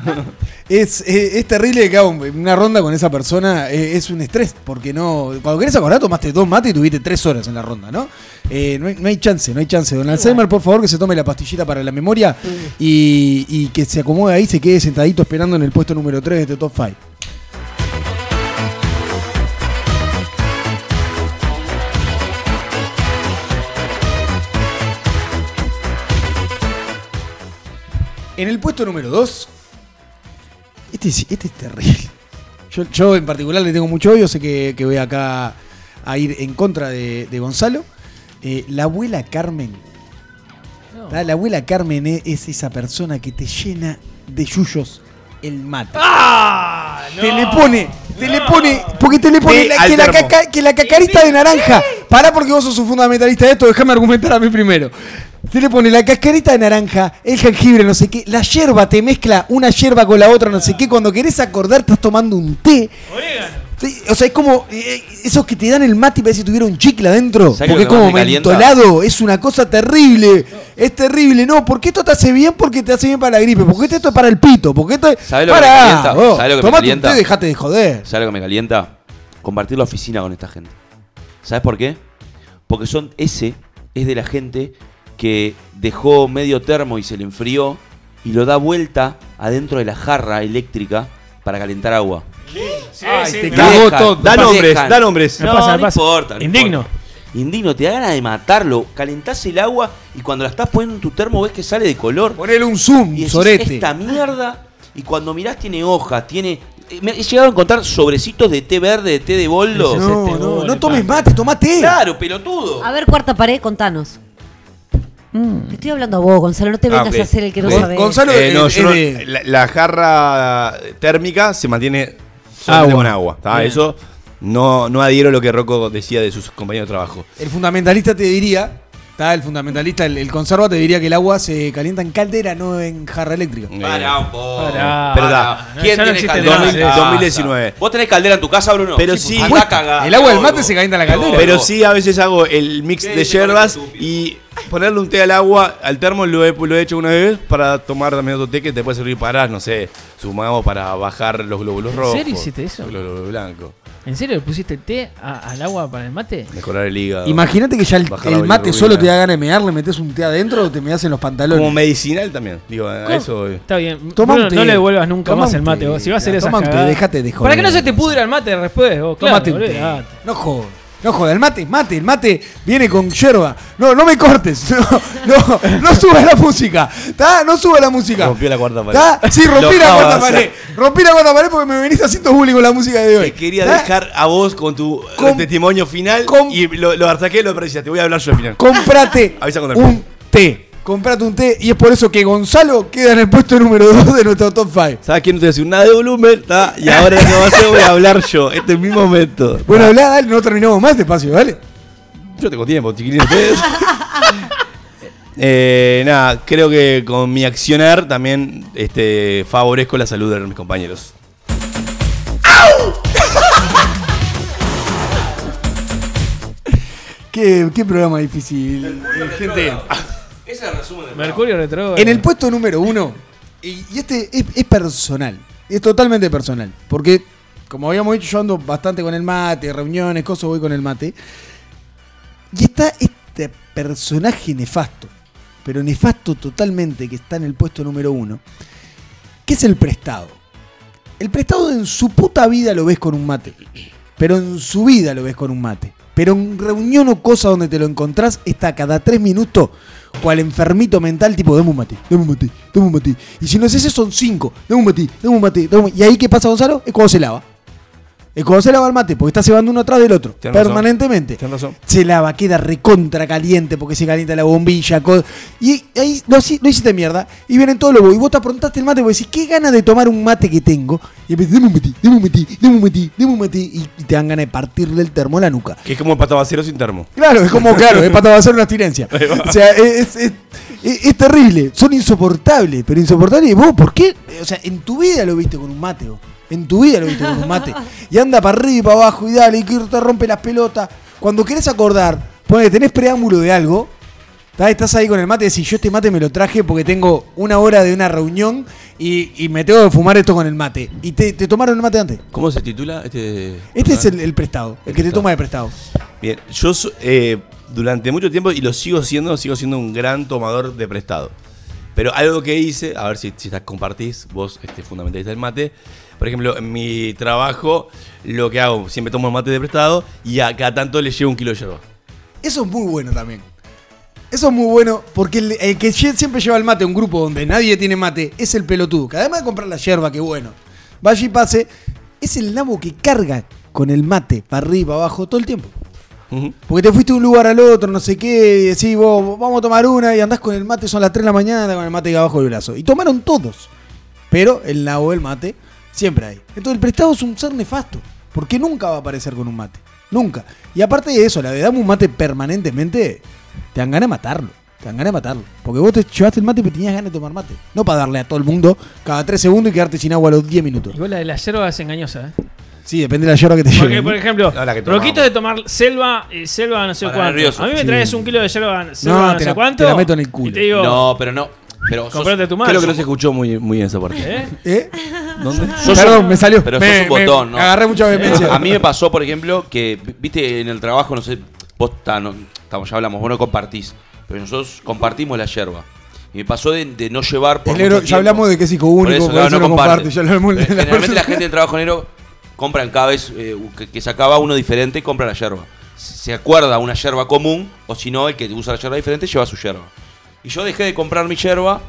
Es, eh, es terrible que haga un- una ronda con esa persona, eh, es un estrés, porque no. Cuando querés acordar, tomaste dos mates y tuviste tres horas en la ronda, ¿no? Eh, no, hay, no hay chance, no hay chance. Don Alzheimer, por favor, que se tome la pastillita para la memoria y, y que se acomode ahí, se quede sentadito esperando en el puesto número 3 de este top 5. En el puesto número 2, este es, este es terrible. Yo, yo en particular le tengo mucho odio, sé que, que voy acá a ir en contra de, de Gonzalo. Eh, la abuela Carmen. La abuela Carmen es, es esa persona que te llena de yuyos el mate. ¡Ah! No. Te le pone, te le pone, porque te le pone la- que, la caca- que la cacarita de naranja. Pará porque vos sos un fundamentalista de esto, déjame argumentar a mí primero. Te le pone la cascarita de naranja, el jengibre, no sé qué, la yerba, te mezcla una yerba con la otra, no sé qué. Cuando querés acordar, estás tomando un té. Orégano. Sí, O sea, es como eh, esos que te dan el mate y parece que tuviera un chicle adentro. ¿Sabes Porque es como me calienta? mentolado. Es una cosa terrible. Es terrible. No, porque esto te hace bien porque te hace bien para la gripe. Porque esto es para el pito. Porque esto es. ¿Sabes lo que me calienta? ¿Sabes lo que me calienta? té y dejate de joder. ¿Sabes lo que me calienta? Compartir la oficina con esta gente. ¿Sabes por qué? Porque son ese es de la gente que dejó medio termo y se le enfrió y lo da vuelta adentro de la jarra eléctrica para calentar agua. Sí, Ay, sí, te cagó todo. Da nombres, da nombres. Me No, pasa, me no pasa. importa, no Indigno. importa. Indigno, te da ganas de matarlo. Calentás el agua y cuando la estás poniendo en tu termo ves que sale de color. Ponele un zoom, Y decís, sorete. esta mierda. Y cuando mirás tiene hojas, tiene... eh, Me he llegado a encontrar sobrecitos de té verde, de té de boldo. No, no, no tomes mate, toma té. Claro, pelotudo. A ver, cuarta pared, contanos. Te estoy hablando a vos, Gonzalo, no te Ah, vengas a hacer el que no Gon- sabe. Gonzalo Eh, no, es- yo es no- de- la, la jarra térmica se mantiene solamente con agua. Eso no, no adhiero a lo que Rocco decía de sus compañeros de trabajo. El fundamentalista te diría, está el fundamentalista, el, el conserva te diría que el agua se calienta en caldera, no en jarra eléctrica. Pará un poco. Pará. Pero Pará. da. No, ¿Quién ya no tiene existe caldera más en eso. casa? 2019. ¿Vos tenés caldera en tu casa, Bruno? Pero pues, sí. andá cagá. el agua del mate se calienta en la caldera. Pero sí, a veces hago el mix ¿Qué de hierbas y ponerle un té al agua, al termo lo he, lo he hecho una vez para tomar también otro té que te puede servir para, no sé, sumamos para bajar los glóbulos rojos. serio hiciste eso? Los glóbulos blancos. ¿En serio le pusiste té a- al agua para el mate? Mejorar el hígado. Imagínate que ya el, Bajar la el mate bilirrubina. solo te da ganas de mear, le metes un té adentro o te meas en los pantalones. Como medicinal también. Digo, a ¿Cómo? eso. eh. Está bien. Toma Bruno, un té. no le devuelvas nunca Toma más un el mate. té. vos. Si va a hacer toma un té, déjate de joder. Para que no se te pudra el mate después. Vos, claro, Tómate un té. olvidate. No jodas. No jodas, el mate mate, el mate viene con yerba. No, no me cortes. No, no, no la música. ¿Tá? No suba la música. Rompió la cuarta pared. ¿Tá? Sí, rompí la cuarta pared. Rompí la cuarta pared porque me venís haciendo bullying con la música de hoy. Te quería ¿Tá? dejar a vos con tu eh, testimonio final com- y lo, lo saqué lo apreciaste. Te voy a hablar yo al final. Comprate Avisa un té. Comprate un té y es por eso que Gonzalo queda en el puesto número 2 de nuestro top 5. ¿Sabes quién no te decir nada de volumen? ¿tá? Y ahora que va a hacer voy a hablar yo. Este es mi momento. Bueno, hablá, dale, no terminamos más despacio, ¿vale? Yo tengo tiempo, chiquilines. ustedes. Eh, nada, creo que con mi accionar también este, favorezco la salud de mis compañeros. Qué, qué programa difícil, eh, gente. Ese es el resumen del Mercurio retro. En el puesto número uno, y, y este es, es personal, es totalmente personal, porque como habíamos dicho, yo ando bastante con el mate, reuniones, cosas, voy con el mate. Y está este personaje nefasto, pero nefasto totalmente, que está en el puesto número uno, que es el prestado. El prestado en su puta vida lo ves con un mate, pero en su vida lo ves con un mate. Pero en reunión o cosa donde te lo encontrás, está cada tres minutos, cual enfermito mental, tipo, dame un mate, dame un mate, dame un mate. Y si no es ese, son cinco, dame un mate, dame un mate, dame Y ahí, ¿qué pasa, Gonzalo? Es cuando se lava. Es cuando se lava el mate, porque está cebando uno atrás del otro, permanentemente. Se lava, queda recontra caliente porque se calienta la bombilla. y ahí lo, lo hiciste mierda. Y vienen todos los Y vos te aprontaste el mate porque decís, qué ganas de tomar un mate que tengo. Y empezás, dame un mate, dame un mate, dame un mate, dame un mate. Y, y te dan ganas de partirle el termo a la nuca. Que es como el patabacero sin termo. Claro, es como, claro, es hacer una abstinencia. O sea, es, es- es- es terrible. Son insoportables, pero insoportables. ¿Y vos por qué? O sea, en tu vida lo viste con un mate, vos. En tu vida lo viste con un mate. Y anda para arriba y para abajo y dale, y te rompe las pelotas. Cuando querés acordar, pone, tenés preámbulo de algo. ¿tá? Estás ahí con el mate y decís, yo este mate me lo traje porque tengo una hora de una reunión y, y me tengo que fumar esto con el mate. Y te, te tomaron el mate antes. ¿Cómo se titula este? Este es el, el prestado, el que te toma de prestado. Bien, yo eh, durante mucho tiempo, y lo sigo siendo, sigo siendo un gran tomador de prestado. Pero algo que hice, a ver si, si compartís, vos, este fundamentalista del mate. Por ejemplo, en mi trabajo, lo que hago, siempre tomo el mate de prestado y a cada tanto le llevo un kilo de yerba. Eso es muy bueno también. Eso es muy bueno porque el, el que siempre lleva el mate a un grupo donde nadie tiene mate es el pelotudo. Que además de comprar la yerba, que bueno, vaya y pase, es el nabo que carga con el mate para arriba, abajo, todo el tiempo. Porque te fuiste de un lugar al otro, no sé qué, y decís vos, vamos a tomar una y andás con el mate, son las 3 de la mañana con el mate abajo del brazo. Y tomaron todos. Pero el nabo del mate, siempre hay. Entonces el prestado es un ser nefasto. Porque nunca va a aparecer con un mate. Nunca. Y aparte de eso, la de dame un mate permanentemente, te dan ganas de matarlo. Te dan ganas de matarlo. Porque vos te llevaste el mate porque tenías ganas de tomar mate. No para darle a todo el mundo cada 3 segundos y quedarte sin agua a los 10 minutos. Igual la de la yerba es engañosa, ¿eh? Sí, depende de la yerba que te Porque, lleve. por ejemplo, No, la que. Roquito de tomar selva, eh, selva no sé Para cuánto. nervioso. A mí me Sí. traes un kilo de yerba, selva No, no, te sé la- cuánto. te la meto en el culo. Y te digo, No, pero no. Pero sos- comprate tu mano. Creo que no se escuchó muy, muy bien esa parte. ¿Eh? ¿Eh? ¿Dónde? sos Perdón, un- me salió. Pero me, sos un me- botón, ¿no? Agarré mucha vehemencia. A mí me pasó, por ejemplo, que, viste, en el trabajo, no sé, vos ta, no, estamos, ya hablamos, vos no compartís, pero nosotros compartimos la yerba. Y me pasó de, de no llevar por El negro, mucho ya tiempo. hablamos de que es hijo único, por claro, eso no comparte. Ya hablamos de la Generalmente persona- la gente del trabajo negro compran cada vez eh, que, que sacaba uno diferente, compra la yerba. Se acuerda una yerba común, o si no, el que usa la yerba diferente lleva su yerba. Y yo dejé de comprar mi yerba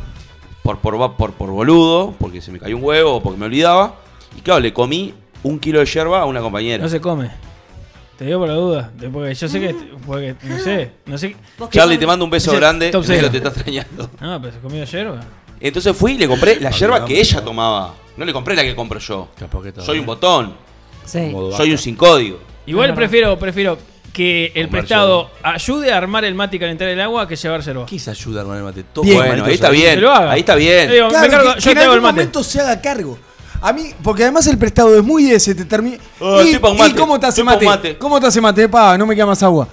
por, por, por, por boludo, porque se me cayó un huevo o porque me olvidaba. Y claro, le comí un kilo de yerba a una compañera. No se come. Te digo por la duda. Porque yo sé que. Porque, no sé. No sé. Charlie, te mando un beso grande. top cero. te está extrañando. No, pero se comió yerba. Entonces fui y le compré la yerba que ella tomaba. No le compré la que compro yo. Soy un botón. Sí. Soy un sin código. Igual prefiero, prefiero que el prestado ayude a armar el mate y calentar el agua que llevar yerba. ¿Qué es ayuda, hermano? Mate? Todo Bien. Bueno, ahí está bien. Ahí está bien. Digo, Claro, cargo- que, yo que en te hago el algún mate. momento se haga cargo. A mí, porque además el prestado es muy ese, te termina. Oh, ¿Y, estoy pa' un y cómo te hace mate? mate. ¿Cómo te hace mate? Pa, no me queda más agua.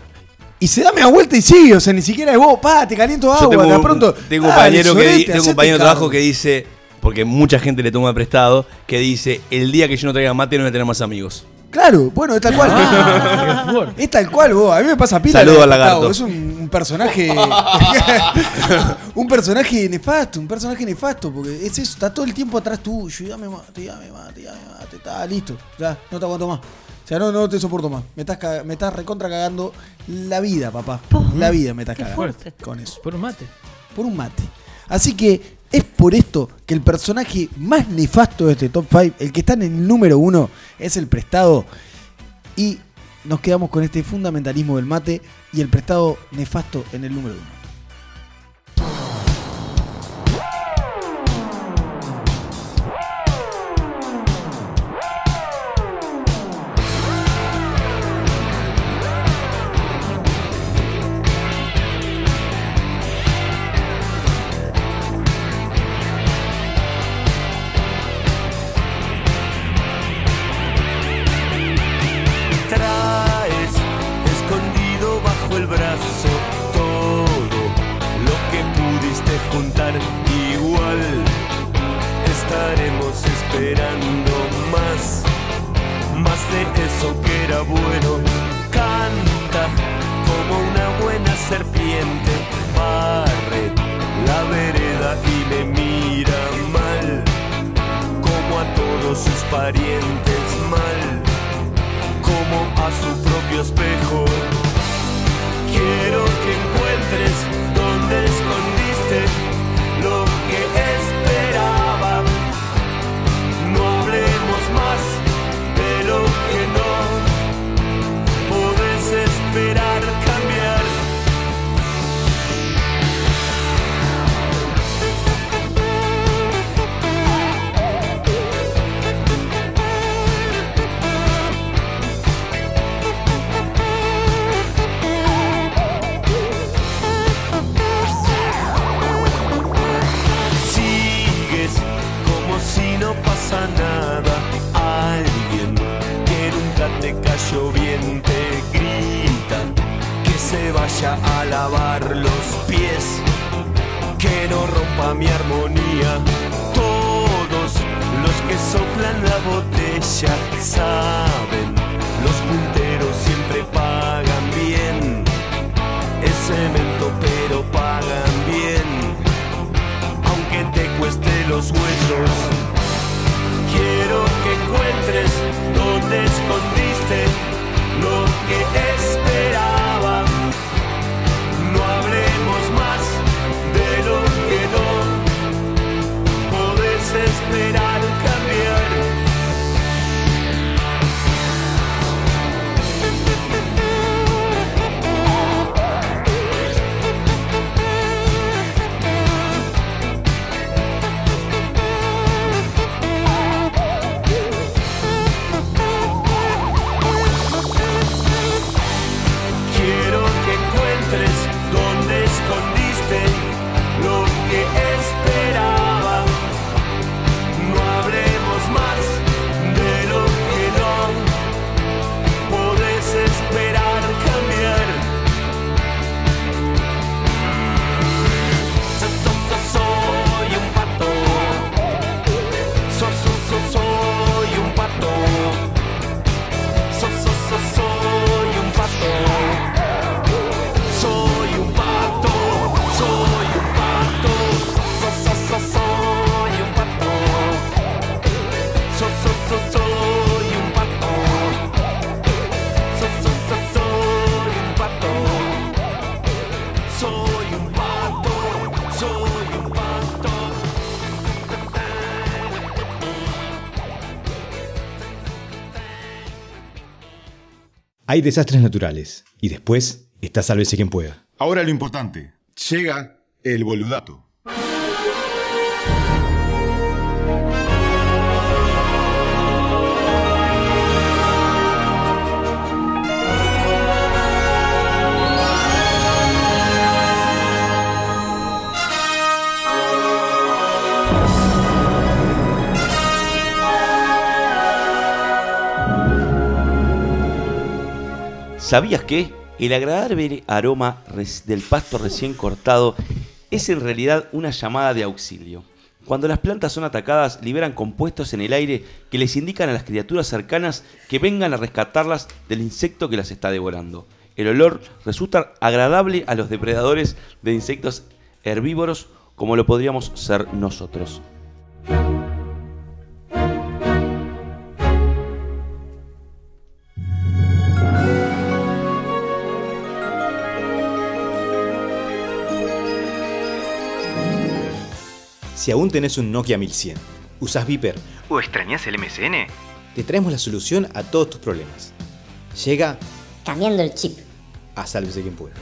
Y se da media vuelta y sigue, o sea, ni siquiera es vos, pa, te caliento agua, tengo, de pronto. tengo un compañero, que, tengo compañero de trabajo que dice, porque mucha gente le toma prestado, que dice, el día que yo no traiga mate no voy a tener más amigos. Claro, bueno, es tal cual. Ah. Es tal cual, vos. A mí me pasa pila. Saludo al lagarto. Es un, un personaje. un personaje nefasto, un personaje nefasto. Porque es eso, está todo el tiempo atrás tuyo. y Dame mate, dame mate, dame mate. Está listo. Ya, no te aguanto más. O sea, no, no te soporto más. Me estás, caga- me estás recontra cagando la vida, papá. La vida me estás Qué cagando. fuerte. Con eso. Por un mate. Por un mate. Así que es por esto que el personaje más nefasto de este top 5, el que está en el número 1, es el prestado. Y nos quedamos con este fundamentalismo del mate y el prestado nefasto en el número 1. Hay desastres naturales. Y después está sálvese quien pueda. Ahora lo importante. Llega el boludato. ¿Sabías que el agradable aroma del pasto recién cortado es en realidad una llamada de auxilio? Cuando las plantas son atacadas, liberan compuestos en el aire que les indican a las criaturas cercanas que vengan a rescatarlas del insecto que las está devorando. El olor resulta agradable a los depredadores de insectos herbívoros como lo podríamos ser nosotros. Si aún tenés un Nokia 1100, usás Viper ¿O extrañas el MSN? te traemos la solución a todos tus problemas. Llega Cambiando el chip. a sálvese quien pueda.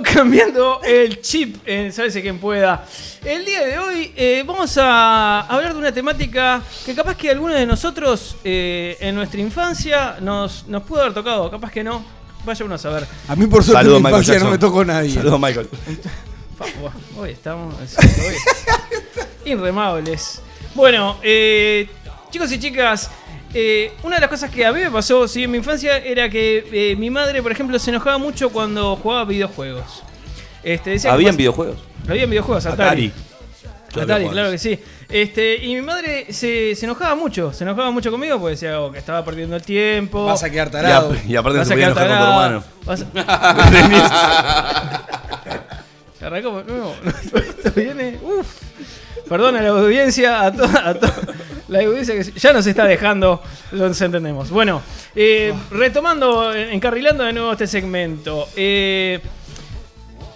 Cambiando el Chip en Sabes quién pueda. El día de hoy eh, vamos a hablar de una temática que capaz que algunos de nosotros eh, en nuestra infancia nos, nos pudo haber tocado, capaz que no. Vaya uno a saber. A mí por suerte en mi infancia no me tocó nadie. Saludos, Michael. Hoy estamos hoy- inremables. Bueno, eh, chicos y chicas, eh, una de las cosas que a mí me pasó sí, en mi infancia era que eh, mi madre, por ejemplo, se enojaba mucho cuando jugaba videojuegos. Este, decía que ¿Habían videojuegos? Habían videojuegos, Atari. Atari. Atari, claro que sí. Este, y mi madre se, se enojaba mucho, se enojaba mucho conmigo porque decía oh, que estaba perdiendo el tiempo. Vas a quedar Y, tarado. ap- y aparte Vas se a podía enojar con tu tarado. hermano. Vas a- Se arrancó de nuevo. Esto viene. Uf. Perdón a la audiencia, a toda, a toda la audiencia que ya nos está dejando, nos entendemos. Bueno, eh, retomando, en- encarrilando de nuevo este segmento. Eh,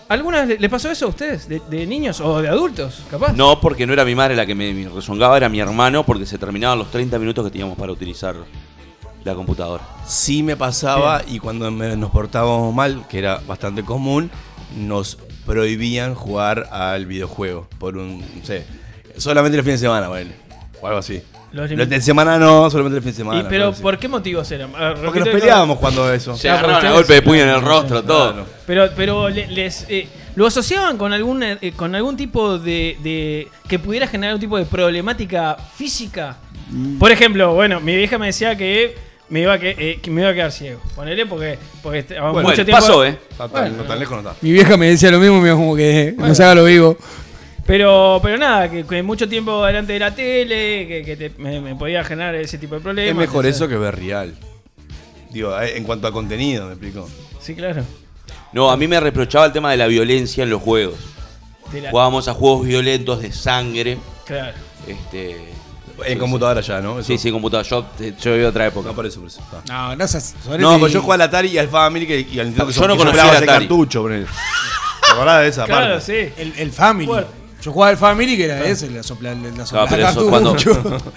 ¿Alguna vez le- pasó eso a ustedes? ¿De, de niños o de adultos? Capaz. No, porque no era mi madre la que me, rezongaba, era mi hermano, porque se terminaban los 30 minutos que teníamos para utilizar la computadora. Sí me pasaba y cuando me- nos portábamos mal, que era bastante común, nos prohibían jugar al videojuego por un, no sé, solamente el fin de semana, bueno, o algo así. Los de semana no, solamente el fin de semana. Y, pero. ¿por qué motivos eran? Ah, Porque nos peleábamos cuando eso. Se agarraban a golpe de puño en el rostro, todo. Claro. Pero, pero le- les eh, lo asociaban con algún eh, con algún tipo de, de- que pudiera generar un tipo de problemática física. Por ejemplo, bueno, mi vieja me decía que me iba a, que, eh, que me iba a quedar ciego. Ponele porque porque Bueno, mucho Bueno, tiempo. pasó, ¿eh? Tan- no tan lejos no está. Mi vieja me decía lo mismo, me dijo como que no se haga lo vivo. Pero pero nada, que, que mucho tiempo delante de la tele, que, que te- me, me podía generar ese tipo de problemas. Es mejor eso que ver real. Digo, eh, en cuanto a contenido, me explico. Sí, claro. No, a mí me reprochaba el tema de la violencia en los juegos. La- Jugábamos a juegos violentos de sangre. claro. Este, En computadora ya, ¿no? Eso. sí, sí, computadora. Yo, eh, yo viví otra época. No, por eso, por eso. está. No, no seas. No, pero yo jugaba al Atari y al Family que, y al Nintendo que Yo no conocía el Atari. cartucho. ¿Te acordás de esa Claro, parte? sí. El, el Family. Yo jugaba el Family que era ese, la sopla, la Claro, sopla pero eso cuando,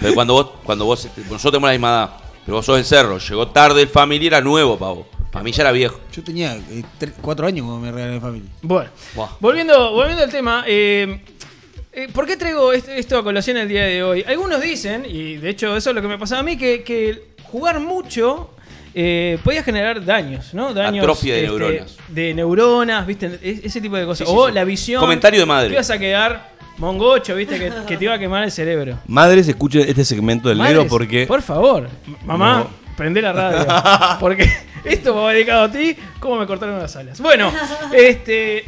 pero cuando vos, cuando vos, este, nosotros tenemos la misma edad, pero vos sos del cerro, llegó tarde el family, era nuevo, pavo. Para mí ya era viejo. Yo tenía eh, cuatro años cuando me regalé el Family. Bueno, Buah. volviendo, volviendo al tema, eh, eh, ¿por qué traigo esto, esto a colación el día de hoy? Algunos dicen, y de hecho eso es lo que me pasaba a mí, que, que jugar mucho eh, podía generar daños, ¿no? Daños este, Atrofia de neuronas. De neuronas, ¿viste? E- Ese tipo de cosas. Sí, sí, o sí. la visión. Comentario de madre. Te ibas a quedar mongocho, ¿viste? Que, que te iba a quemar el cerebro. Madres, escuchen este segmento del negro porque. Por favor, mamá, No. prende la radio. Porque esto va dedicado a ti, cómo me cortaron las alas. Bueno, este.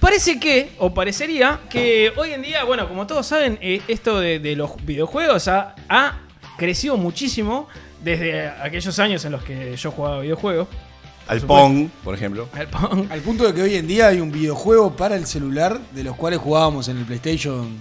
Parece que, o parecería, que hoy en día, bueno, como todos saben, eh, esto de, de los videojuegos ha, ha crecido muchísimo desde aquellos años en los que yo jugaba videojuegos. Al Pong, por ejemplo. Al Pong. Al punto de que hoy en día hay un videojuego para el celular de los cuales jugábamos en el PlayStation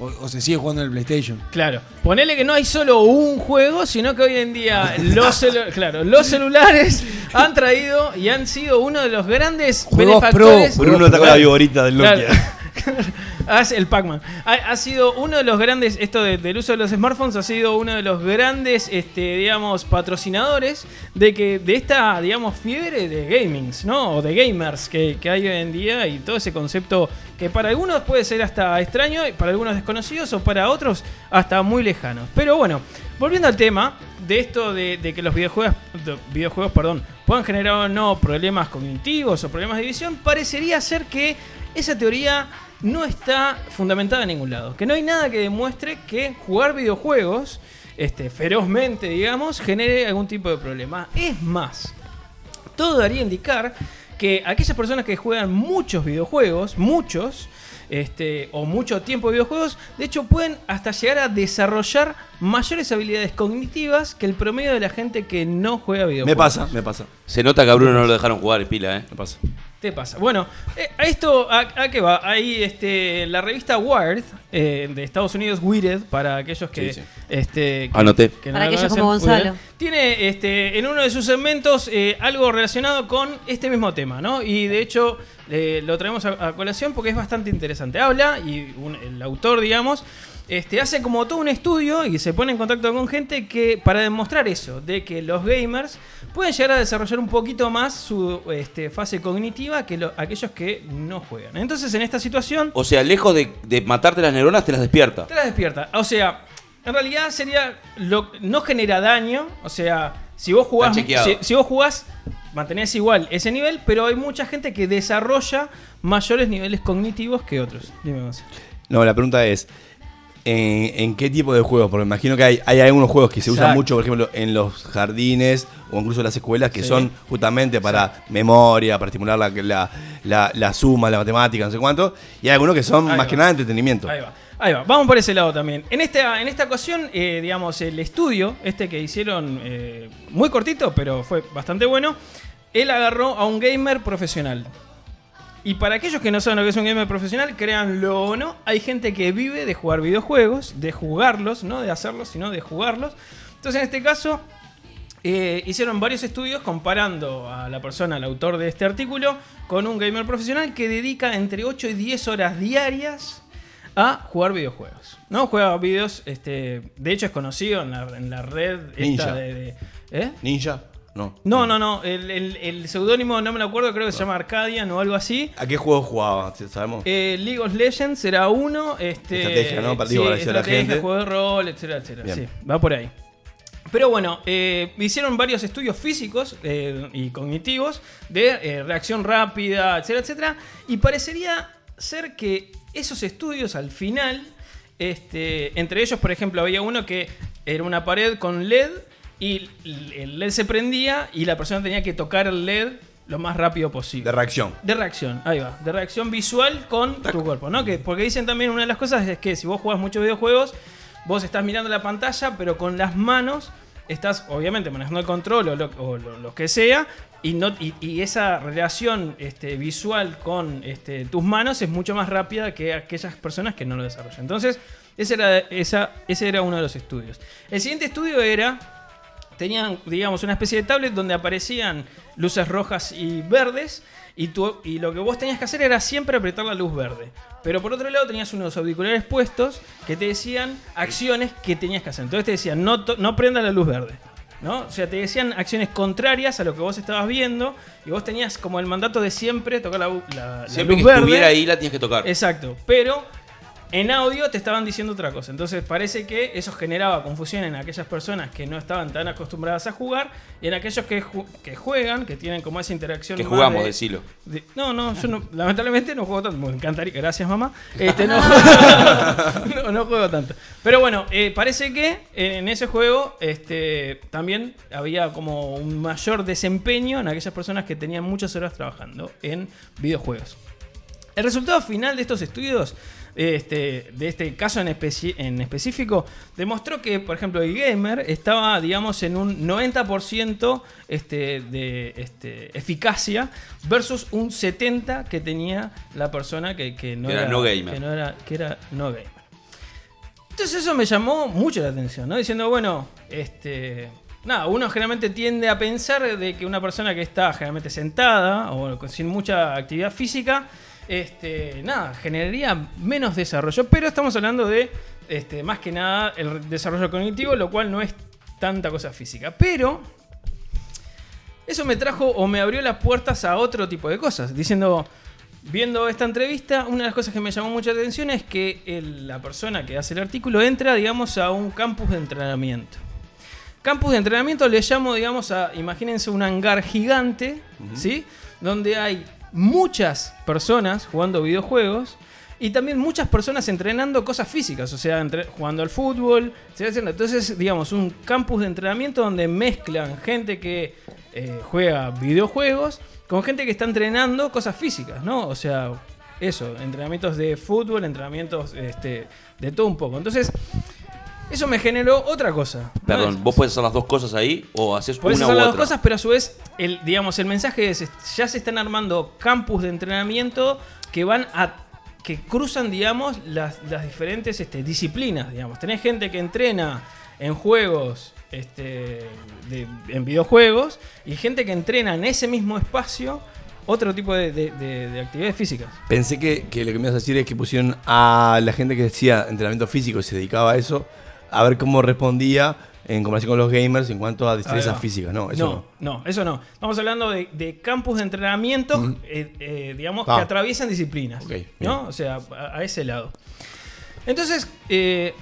o, o se sigue jugando en el PlayStation. Claro, ponele que no hay solo un juego, sino que hoy en día los, celu- claro, los celulares han traído y han sido uno de los grandes Juegos benefactores. pro, Bruno está con la viborita del Nokia. Claro. Hace el Pac-Man. Ha, sido uno de los grandes, esto de- del uso de los smartphones ha sido uno de los grandes, este, digamos, patrocinadores de que de esta, digamos, fiebre de gamings, ¿no? O de gamers que, hay hoy en día y todo ese concepto que para algunos puede ser hasta extraño, para algunos desconocidos o para otros hasta muy lejanos. Pero bueno, volviendo al tema de esto de, que los videojuegos, de- videojuegos perdón, puedan generar o no problemas cognitivos o problemas de visión, parecería ser que esa teoría no está fundamentada en ningún lado. Que no hay nada que demuestre que jugar videojuegos este, ferozmente, digamos, genere algún tipo de problema. Es más, todo daría a indicar que aquellas personas que juegan muchos videojuegos, muchos, este, o mucho tiempo de videojuegos, de hecho pueden hasta llegar a desarrollar mayores habilidades cognitivas que el promedio de la gente que no juega videojuegos. Me pasa, me pasa. Se nota que a Bruno no lo dejaron jugar, pila, ¿eh? Me pasa. Te pasa. Bueno, eh, a esto, ¿a, a qué va? Ahí este, la revista Wired eh, de Estados Unidos, Wired, para aquellos que. Sí, sí. Este, que- Anoté. que Para aquellos conocen, como Gonzalo. Wired, Tiene este, en uno de sus segmentos eh, algo relacionado con este mismo tema, ¿no? Y de hecho eh, lo traemos a, a colación porque es bastante interesante. Habla, y un- el autor, digamos. Este, hace como todo un estudio y se pone en contacto con gente que para demostrar eso, de que los gamers pueden llegar a desarrollar un poquito más su este, fase cognitiva que lo- aquellos que no juegan. Entonces en esta situación O sea, lejos de, de matarte las neuronas, te las despierta. te la despierta. O sea, en realidad sería lo, no genera daño. O sea, si vos jugás, si, si vos jugás, mantenés igual ese nivel, pero hay mucha gente que desarrolla mayores niveles cognitivos que otros. Dime, Gonza. No, la pregunta es. ¿En, en qué tipo de juegos? Porque me imagino que hay, hay algunos juegos que se usan mucho, por ejemplo, en los jardines o incluso en las escuelas, que Sí. son justamente para memoria, para estimular la, la, la, la suma, la matemática, no sé cuánto. Y hay algunos que son Ahí más va. que nada entretenimiento. Ahí va. Ahí va, vamos por ese lado también. En esta, en esta ocasión, eh, digamos, el estudio, este que hicieron eh, muy cortito, pero fue bastante bueno, él agarró a un gamer profesional. Y para aquellos que no saben lo que es un gamer profesional, créanlo o no, hay gente que vive de jugar videojuegos, de jugarlos, no de hacerlos, sino de jugarlos. Entonces, en este caso, eh, hicieron varios estudios comparando a la persona, al autor de este artículo, con un gamer profesional que dedica entre 8 y 10 horas diarias a jugar videojuegos. ¿No? Juega videos, este, de hecho es conocido en la, en la red esta Ninja. de, de- ¿eh? ¿Ninja? No. No, no, no. El, el- el seudónimo no me lo acuerdo, creo que se llama Arcadian o algo así. ¿A qué juego jugaba? ¿Sabemos? Eh, League of Legends será uno. Este, Estrategia, ¿no? Partido sí, para la estrategia, gente. juego de rol, etcétera, etcétera. Sí, va por ahí. Pero bueno, eh, hicieron varios estudios físicos eh, y cognitivos de eh, reacción rápida, etcétera, etcétera. Y parecería ser que esos estudios al final, este, entre ellos, por ejemplo, había uno que era una pared con LED y el LED se prendía y la persona tenía que tocar el LED lo más rápido posible. De reacción. De reacción, ahí va. De reacción visual con tu cuerpo, ¿no? Que, porque dicen también una de las cosas es que si vos jugás muchos videojuegos, vos estás mirando la pantalla, pero con las manos estás obviamente manejando el control o lo, o lo- lo que sea, y, no, y, y esa relación este, visual con este, tus manos es mucho más rápida que aquellas personas que no lo desarrollan. Entonces, ese era, esa, ese era uno de los estudios. El siguiente estudio era tenían, digamos, una especie de tablet donde aparecían luces rojas y verdes. Y, tú, y lo que vos tenías que hacer era siempre apretar la luz verde. Pero por otro lado tenías unos auriculares puestos que te decían acciones que tenías que hacer. Entonces te decían, no, no prenda la luz verde. ¿no? O sea, te decían acciones contrarias a lo que vos estabas viendo. Y vos tenías como el mandato de siempre tocar la, la- la Siempre luz que verde. estuviera ahí la tienes que tocar. Exacto, pero en audio te estaban diciendo otra cosa. Entonces parece que eso generaba confusión en aquellas personas que no estaban tan acostumbradas a jugar y en aquellos que, ju- que juegan, que tienen como esa interacción. Que jugamos, de- decilo. de- no, no, yo no, lamentablemente no juego tanto. Me encantaría, gracias mamá. Este, no, no, no juego tanto. Pero bueno, eh, parece que en ese juego este, también había como un mayor desempeño en aquellas personas que tenían muchas horas trabajando en videojuegos. El resultado final de estos estudios, este, de este caso en, en específico, demostró que, por ejemplo, el gamer estaba, digamos, en un 90% este, de este, eficacia versus un 70% que tenía la persona que, que no, Que era no gamer. Que, no era, que era no gamer. Entonces eso me llamó mucho la atención, ¿no? Diciendo, bueno, este... Nada, uno generalmente tiende a pensar de que una persona que está generalmente sentada o sin mucha actividad física, este, nada, generaría menos desarrollo. Pero estamos hablando de, este, más que nada, el desarrollo cognitivo, lo cual no es tanta cosa física. Pero eso me trajo o me abrió las puertas a otro tipo de cosas. Diciendo, viendo esta entrevista, una de las cosas que me llamó mucha atención es que el- la persona que hace el artículo entra, digamos, a un campus de entrenamiento. Campus de entrenamiento le llamo, digamos, a, imagínense un hangar gigante, ¿sí? Donde hay muchas personas jugando videojuegos y también muchas personas entrenando cosas físicas, o sea, jugando al fútbol. Entonces, digamos, un campus de entrenamiento donde mezclan gente que eh, juega videojuegos con gente que está entrenando cosas físicas, ¿no? O sea, eso, entrenamientos de fútbol, entrenamientos este, de todo un poco. Entonces, eso me generó otra cosa. ¿no? Perdón, ¿vos podés hacer las dos cosas ahí o haces Podés una hacer u las otra? dos cosas, pero a su vez, el, digamos, el mensaje es, ya se están armando campus de entrenamiento que van a que cruzan, digamos, las, las diferentes este, disciplinas, digamos. Tenés gente que entrena en juegos, este, de- en videojuegos, y gente que entrena en ese mismo espacio otro tipo de, de- de- de actividades físicas. Pensé que, que lo que me ibas a decir es que pusieron a la gente que decía entrenamiento físico y se dedicaba a eso, a ver cómo respondía en comparación con los gamers en cuanto a destrezas físicas. No, eso no. no, eso no. Estamos hablando de, de campus de entrenamiento, Mm. eh, eh, digamos, Ah. que atraviesan disciplinas. ¿No? O sea, a, a ese lado. Entonces, eh,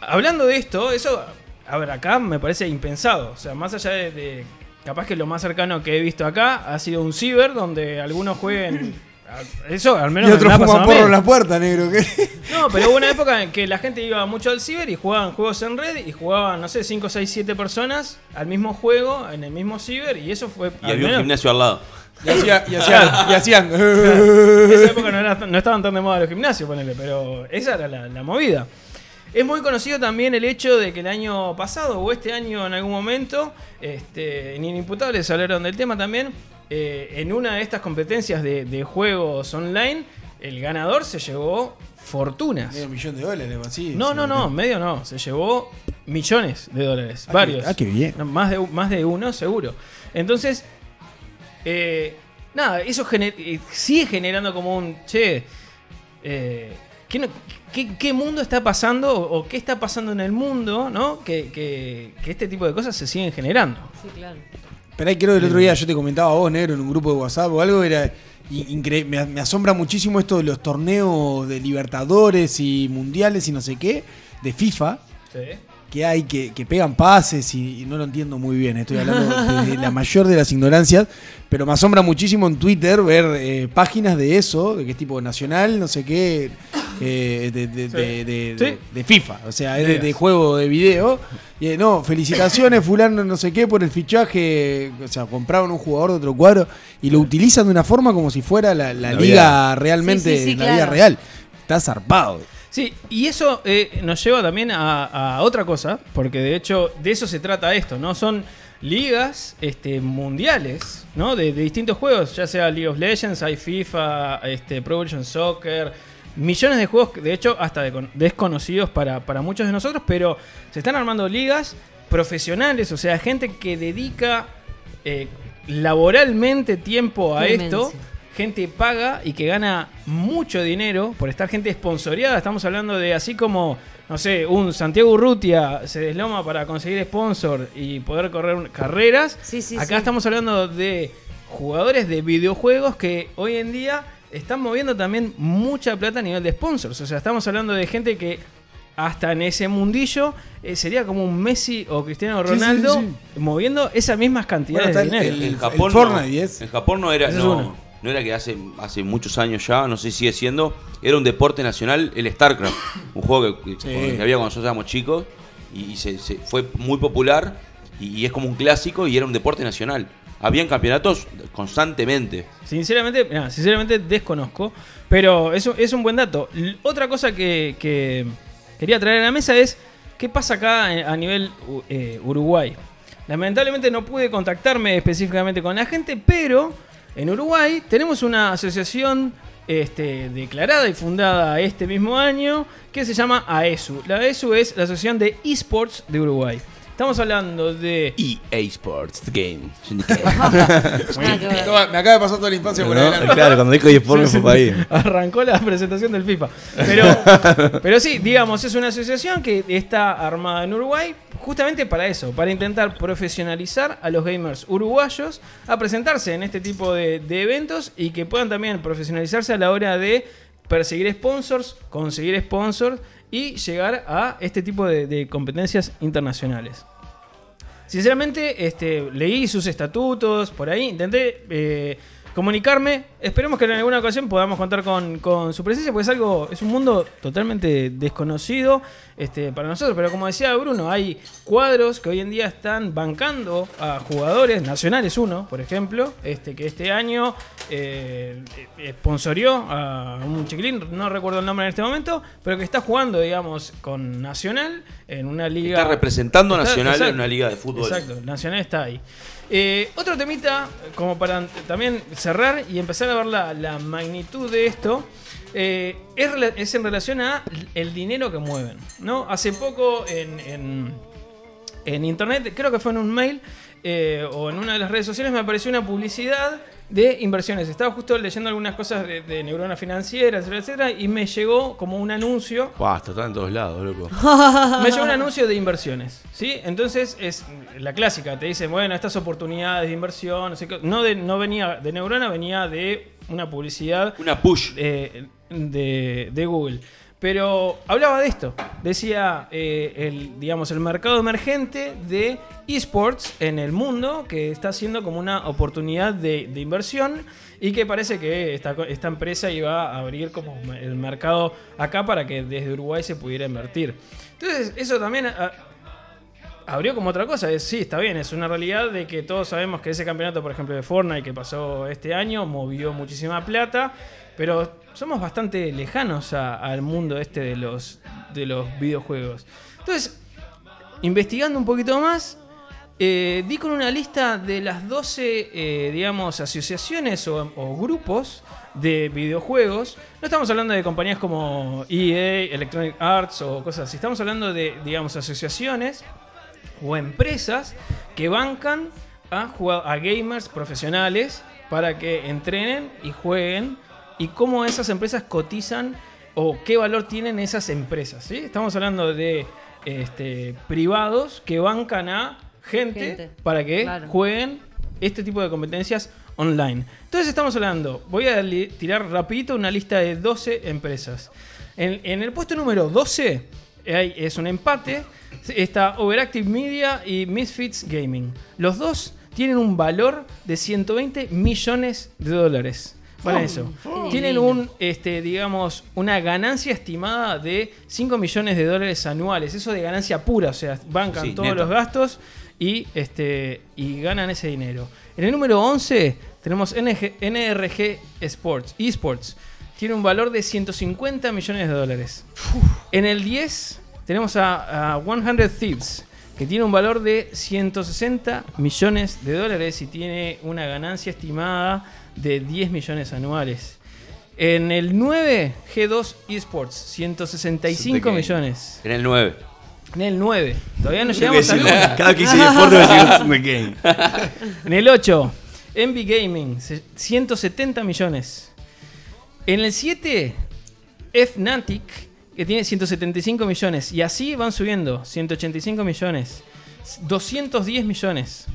hablando de esto, eso, a ver, acá me parece impensado. O sea, más allá de, de- Capaz que lo más cercano que he visto acá ha sido un ciber donde algunos jueguen. a- Eso, al menos Y me otro fuma a porro en la puerta, negro. ¿qué? No, pero hubo una época en que la gente iba mucho al ciber y jugaban juegos en red y jugaban, no sé, 5, 6, 7 personas al mismo juego, en el mismo ciber, y eso fue. Y había un gimnasio al lado. Y, hacía- y hacían. y hacían En esa época no, era- no estaban tan de moda los gimnasios, ponele, pero esa era la, la movida. Es muy conocido también el hecho de que el año pasado o este año en algún momento, este, en Inimputables hablaron del tema también, eh, en una de estas competencias de, de juegos online, el ganador se llevó fortunas. Medio millón de dólares así. No, sí. no, no, medio no. Se llevó millones de dólares. Ah, varios. qué- ah, qué bien. No, Más de, más de uno, seguro. Entonces, eh, nada, eso gener- eh, sigue generando como un. Che, eh, ¿qué, no- qué- qué mundo está pasando o, o qué está pasando en el mundo, ¿no? Que, que- que este tipo de cosas se siguen generando. Sí, claro. Pero creo que el otro día yo te comentaba a vos, negro, en un grupo de WhatsApp o algo, era increíble. Me, me asombra muchísimo esto de los torneos de Libertadores y Mundiales y no sé qué, de FIFA, que hay que, que pegan pases y, y no lo entiendo muy bien. Estoy hablando de, de la mayor de las ignorancias, pero me asombra muchísimo en Twitter ver eh, páginas de eso, de que es tipo nacional, no sé qué, eh, de, de- Sí. de- de- Sí. de- de FIFA, o sea, es de, juego de video. Y, eh, no, felicitaciones, fulano, no sé qué, por el fichaje. O sea, compraron un jugador de otro cuadro y lo utilizan de una forma como si fuera la, la La liga vida. realmente, Sí, la vida claro. real. Está zarpado. Sí, y eso eh, nos lleva también a, a otra cosa, porque de hecho de eso se trata esto, ¿no? Son ligas este, mundiales, ¿no? De, distintos juegos, ya sea League of Legends, hay FIFA, este, Pro Evolution Soccer, millones de juegos, de hecho, hasta de- desconocidos para, muchos de nosotros, pero se están armando ligas profesionales, o sea, gente que dedica eh, laboralmente tiempo a esto. Gente paga y que gana mucho dinero por estar gente esponsoreada. Estamos hablando de así como, no sé, un Santiago Urrutia se desloma para conseguir sponsor y poder correr carreras. Sí, sí, Acá sí. estamos hablando de jugadores de videojuegos que hoy en día están moviendo también mucha plata a nivel de sponsors. O sea, estamos hablando de gente que hasta en ese mundillo eh, sería como un Messi o Cristiano Sí, sí, Ronaldo sí, moviendo esas mismas cantidades Bueno, de el- dinero. el- en Japón, Fortnite no, es- en Japón no era, no. No era que hace, hace muchos años ya, no sé si sigue siendo, era un deporte nacional, el StarCraft, un juego que, que- Sí. que había cuando nosotros éramos chicos y, y se, se- fue muy popular y, y es como un clásico y era un deporte nacional. habían campeonatos constantemente. Sinceramente, sinceramente desconozco, pero es, es un buen dato. Otra cosa que, que quería traer a la mesa es qué pasa acá a nivel eh, Uruguay. Lamentablemente no pude contactarme específicamente con la gente, pero en Uruguay tenemos una asociación este, declarada y fundada este mismo año que se llama AESU. La AESU es la Asociación de Esports de Uruguay. Estamos hablando de EA Sports Game. Toma, Me acaba de pasar toda la infancia por ¿No? adelante. Claro, cuando dijo eSport me fue para ahí. Arrancó la presentación del FIFA. Pero, pero sí, digamos, es una asociación que está armada en Uruguay justamente para eso, para intentar profesionalizar a los gamers uruguayos a presentarse en este tipo de, de eventos y que puedan también profesionalizarse a la hora de perseguir sponsors, conseguir sponsors y llegar a este tipo de, de competencias internacionales. Sinceramente, este, leí sus estatutos por ahí, intenté eh, comunicarme. Esperemos que en alguna ocasión podamos contar con, con su presencia, porque es algo, es un mundo totalmente desconocido este, para nosotros. Pero como decía Bruno, hay cuadros que hoy en día están bancando a jugadores nacionales, uno, por ejemplo, este, que este año eh, sponsorió a un chiquilín, no recuerdo el nombre en este momento, pero que está jugando, digamos, con Nacional en una liga. Está representando a Nacional exacto. en una liga de fútbol. Exacto, Nacional está ahí. Eh, otro temita, como para también cerrar y empezar a ver la, magnitud de esto, eh, es, es en relación a el dinero que mueven. ¿no? Hace poco en, en- en internet, creo que fue en un mail eh, o en una de las redes sociales, me apareció una publicidad de inversiones. Estaba justo leyendo algunas cosas de, de neurona financiera, etcétera, etcétera, y me llegó como un anuncio está en todos lados, loco. me llegó un anuncio de inversiones, ¿sí? Entonces es la clásica, te dicen, bueno, estas oportunidades de inversión, no sé qué. No, de, no venía de Neurona, venía de una publicidad Una push. de, de Google. Pero hablaba de esto. Decía eh, el, digamos, el mercado emergente de esports en el mundo que está siendo como una oportunidad de, inversión y que parece que esta, esta empresa iba a abrir como el mercado acá para que desde Uruguay se pudiera invertir. Entonces, eso también ah, abrió como otra cosa. Sí, está bien, es una realidad de que todos sabemos que ese campeonato, por ejemplo, de Fortnite que pasó este año, movió muchísima plata, pero somos bastante lejanos a- al mundo este de los, de los videojuegos. Entonces, investigando un poquito más, eh, di con una lista de las 12, eh, digamos, asociaciones o, grupos de videojuegos. No estamos hablando de compañías como EA, Electronic Arts o cosas así. Estamos hablando de, digamos, asociaciones o empresas que bancan a, a gamers profesionales para que entrenen y jueguen y cómo esas empresas cotizan o qué valor tienen esas empresas. ¿sí? Estamos hablando de este, privados que bancan a gente, Gente, para que claro. jueguen este tipo de competencias online. Entonces estamos hablando, voy a tirar rapidito una lista de 12 empresas. En, en el puesto número 12 hay- es un empate. Está Overactive Media y Misfits Gaming. Los dos tienen un valor de 120 millones de dólares. Para eso. Tienen un, este, digamos, una ganancia estimada de 5 millones de dólares anuales. Eso de ganancia pura, o sea, bancan Sí, todos neto. los gastos y, este, y ganan ese dinero. En el número 11 tenemos NG NRG Sports, eSports. Tiene un valor de 150 millones de dólares. En el 10 tenemos a, a 100 Thieves, que tiene un valor de 160 millones de dólares y tiene una ganancia estimada de 10 millones anuales. En el 9, G2 Esports, 165 millones. En el 9. En el 9, todavía no llegamos al decirlo. 1. Cada que hice deporte me decía "It's the game. En el 8, Envy Gaming, se- 170 millones. En el 7, Fnatic, que tiene 175 millones. Y así van subiendo, 185 millones, 210 millones.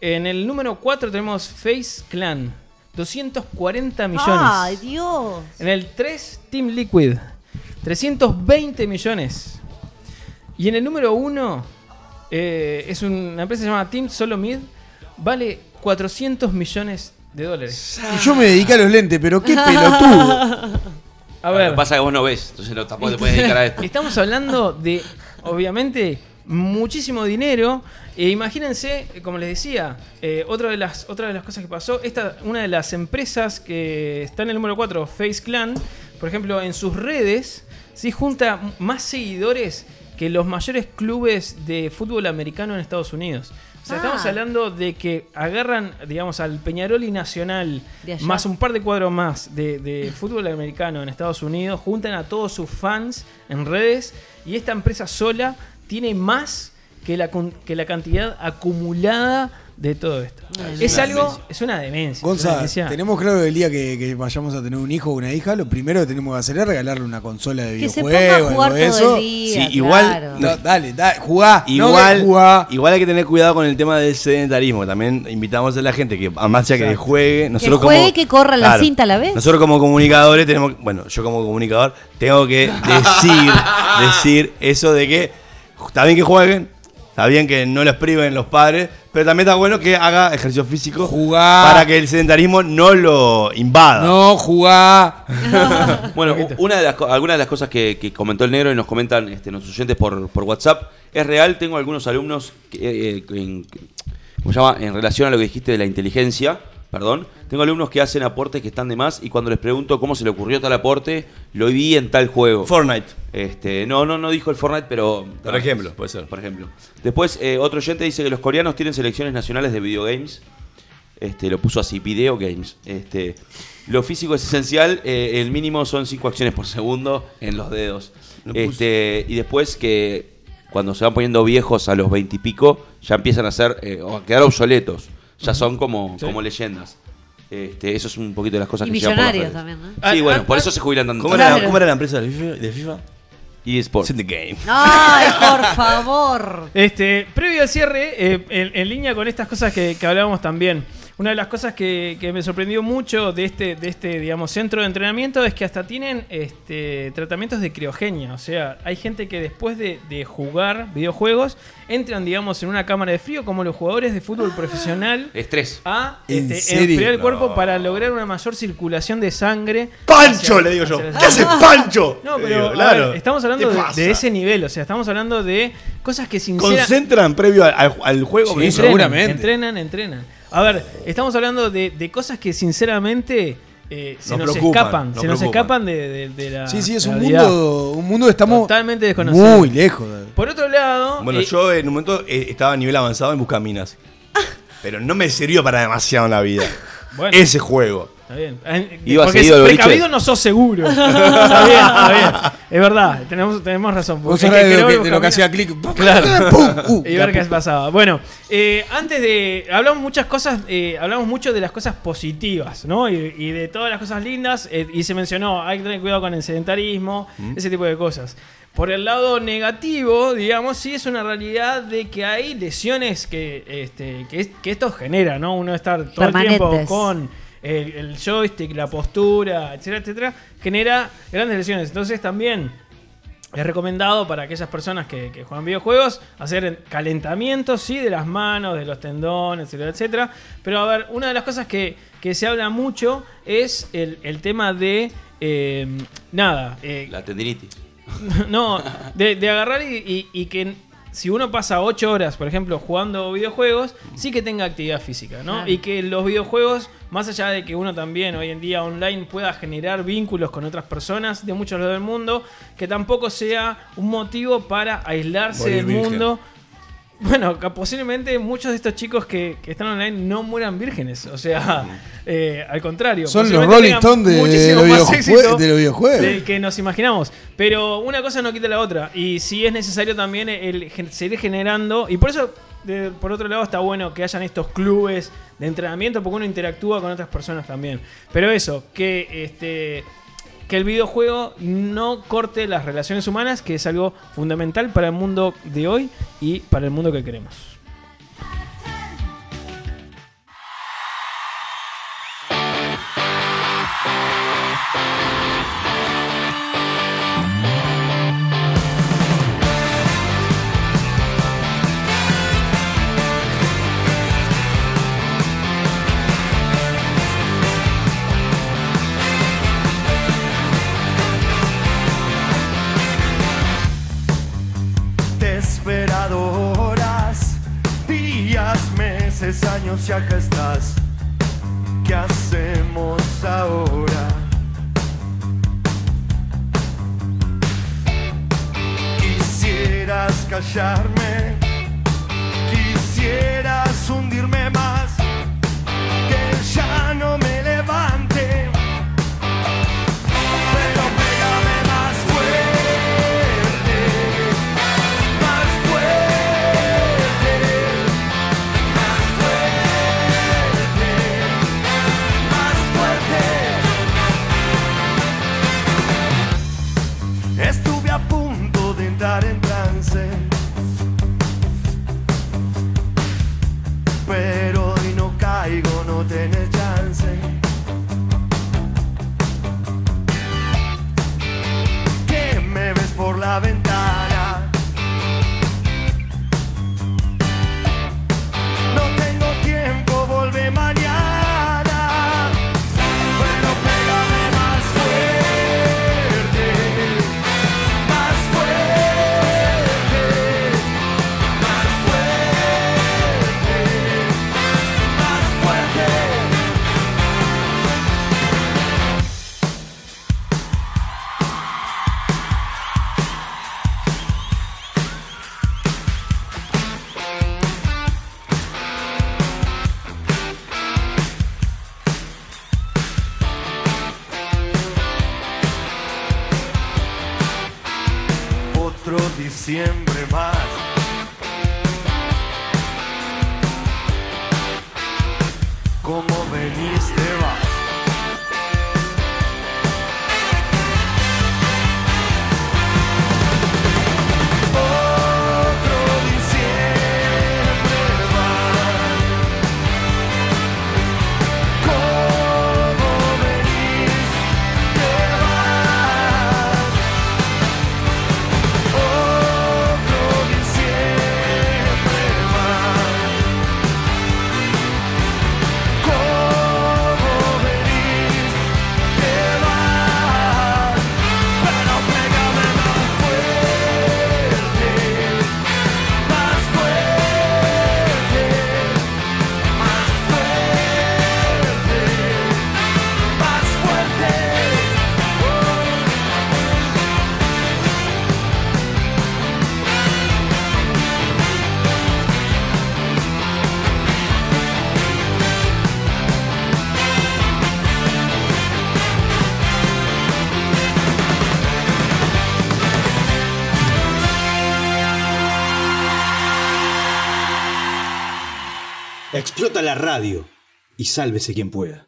En el número 4 tenemos Face Clan, 240 millones. ¡Ay, Dios! En el 3, Team Liquid, 320 millones. Y en el número 1, es una empresa que se llama Team Solo Mid, vale 400 millones de dólares. Y yo me dediqué a los lentes, pero qué pelotudo. A Lo ver, que pasa es que vos no ves, entonces no, tampoco te puedes dedicar a esto. estamos hablando de, obviamente, muchísimo dinero. E imagínense, eh, como les decía, eh, otra, de las, otra de las cosas que pasó, esta, una de las empresas que está en el número 4, Face Clan, por ejemplo, en sus redes, sí junta más seguidores que los mayores clubes de fútbol americano en Estados Unidos. O sea, Ah. estamos hablando de que agarran, digamos, al Peñarol y Nacional, más un par de cuadros más de, de fútbol americano en Estados Unidos, juntan a todos sus fans en redes y esta empresa sola tiene más que la, con- que la cantidad acumulada de todo esto. es algo, es una demencia. es una Gonza, tenemos claro que el día que, que vayamos a tener un hijo o una hija, lo primero que tenemos que hacer es regalarle una consola de Que se videojuegos. a jugar algo de todo eso. el día. Sí, igual- claro. No, dale, dale, jugá. no Igual, que jugá. igual hay que tener cuidado con el tema del sedentarismo. que También invitamos a la gente que, además ya que juegue, nosotros juegue, como, que corra la cinta a la vez. Nosotros como comunicadores tenemos, bueno, yo como comunicador tengo que decir, decir eso de que está bien que jueguen, está bien que no los priven los padres, pero también está bueno que haga ejercicio físico Jugá. para que el sedentarismo no lo invada. No, jugá. Bueno, una de las, algunas de las cosas que, que comentó el negro y nos comentan este, nuestros oyentes por, por WhatsApp es real. Tengo algunos alumnos que, eh, eh, en, ¿cómo se llama? en relación a lo que dijiste de la inteligencia. Perdón, tengo alumnos que hacen aportes que están de más y cuando les pregunto cómo se le ocurrió tal aporte, lo vi en tal juego. Fortnite. Este, no, no, no dijo el Fortnite, pero. Por ejemplo, puede ser. Por ejemplo. Después, eh, otro oyente dice que los coreanos tienen selecciones nacionales de videogames. Este, lo puso así, video games. Este, lo físico es esencial, eh, el mínimo son 5 acciones por segundo en los dedos. Lo. Este, y después que cuando se van poniendo viejos a los 20 y pico, ya empiezan a ser, eh, o a quedar obsoletos. Ya son como, Sí. como leyendas. Este, eso es un poquito de las cosas Y que llevan por las millonarios redes. también, ¿no? Ah, Sí, bueno, ah, por ah. eso se jubilan tanto. ¿Cómo, era, Claro. cómo era la empresa de FIFA? De FIFA? eSports. It's in the game. Ay, por favor. Este, previo al cierre, eh, en, en línea con estas cosas que, que hablábamos también, una de las cosas que, que me sorprendió mucho de este, de este, digamos, centro de entrenamiento es que hasta tienen este, tratamientos de criogenia. O sea, hay gente que después de, de jugar videojuegos entran, digamos, en una cámara de frío como los jugadores de fútbol profesional Estrés. a ¿En este, serio? enfriar el cuerpo No. para lograr una mayor circulación de sangre. ¡Pancho! hacia- Le digo yo. ¿Qué hace Pancho? No, pero digo, claro. ver, estamos hablando ¿Qué de, ese nivel. O sea, estamos hablando de cosas que sinceramente. Concentran previo al, juego. Sí, seguramente. Entrenan, entrenan. A ver, estamos hablando de, de cosas que sinceramente eh, se Nos escapan. nos se nos preocupan. escapan de, de- de la. Sí, sí, es un realidad. mundo, un mundo que estamos Totalmente desconocido. muy lejos. Por otro lado. Bueno, eh, yo en un momento eh, estaba a nivel avanzado en Buscaminas. Pero no me sirvió para demasiado en la vida. Bueno. Ese juego. Está bien. Iba Porque seguido al boliche. precavido no sos seguro. está bien, está bien. Es verdad, tenemos, tenemos razón. Vos el de, lo que, de lo que hacía clic. Claro. ¡Pum! Uh, y ver qué pasaba. Bueno, eh, antes de. Hablamos muchas cosas, eh, hablamos mucho de las cosas positivas, ¿no? Y, y de todas las cosas lindas. eh, y se mencionó, hay que tener cuidado con el sedentarismo, ese tipo de cosas. Por el lado negativo, digamos, sí es una realidad de que hay lesiones que, este, que, es- que esto genera, ¿no? Uno estar todo el tiempo con el, el joystick, la postura, etcétera, etcétera, genera grandes lesiones. Entonces también es recomendado para aquellas personas que, que juegan videojuegos hacer calentamientos, sí, de las manos, de los tendones, etcétera, etcétera. Pero a ver, una de las cosas que, que se habla mucho es el, el tema de. eh, nada, eh, La tendinitis. no, de, de agarrar y, y- y que si uno pasa 8 horas, por ejemplo, jugando videojuegos, sí que tenga actividad física, ¿no? Claro. Y que los videojuegos, más allá de que uno también hoy en día online pueda generar vínculos con otras personas de muchos lados del mundo, que tampoco sea un motivo para aislarse Morir del virgen. mundo. Bueno, posiblemente muchos de estos chicos que, que están online no mueran vírgenes. O sea, eh, al contrario. Son los Rolling Stones de, los de videojuegos. del que nos imaginamos. Pero una cosa no quita la otra. Y si es necesario también el seguir generando. Y por eso, de- por otro lado, está bueno que hayan estos clubes de entrenamiento, porque uno interactúa con otras personas también. Pero eso, que este. Que el videojuego no corte las relaciones humanas, que es algo fundamental para el mundo de hoy y para el mundo que queremos. Años y acá estás. ¿Qué hacemos ahora? Quisieras callarme, La radio y sálvese quien pueda.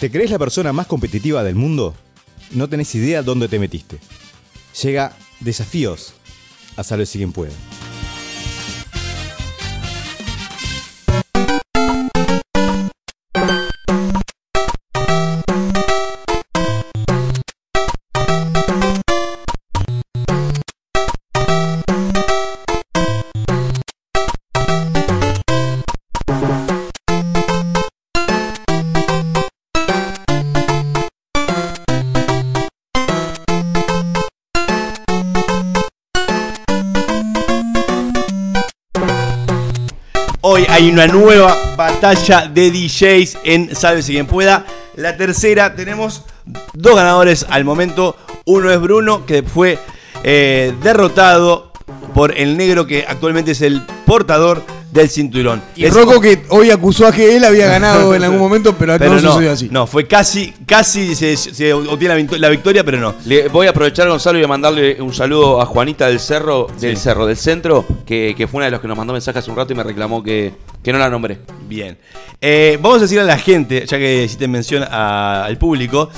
¿Te crees la persona más competitiva del mundo? No tenés idea dónde te metiste. Llega Desafíos a sálvese quien pueda. Hay una nueva batalla de DJs en Sálvese quien pueda. La tercera, tenemos dos ganadores al momento. Uno es Bruno, que fue eh, derrotado por el negro, que actualmente es el portador del cinturón. Y Es- Rocco que hoy acusó a que él había ganado en algún momento, pero, Pero no, no, sucedió así. no, fue casi, casi se, se obtiene la victo- la victoria, pero no. Le voy a aprovechar, Gonzalo, y a mandarle un saludo a Juanita del Cerro, del Cerro, del Centro, que, que fue una de los que nos mandó mensajes hace un rato y me reclamó que, que no la nombré. Bien. Eh, vamos a decirle a la gente, ya que hiciste mención a- al público,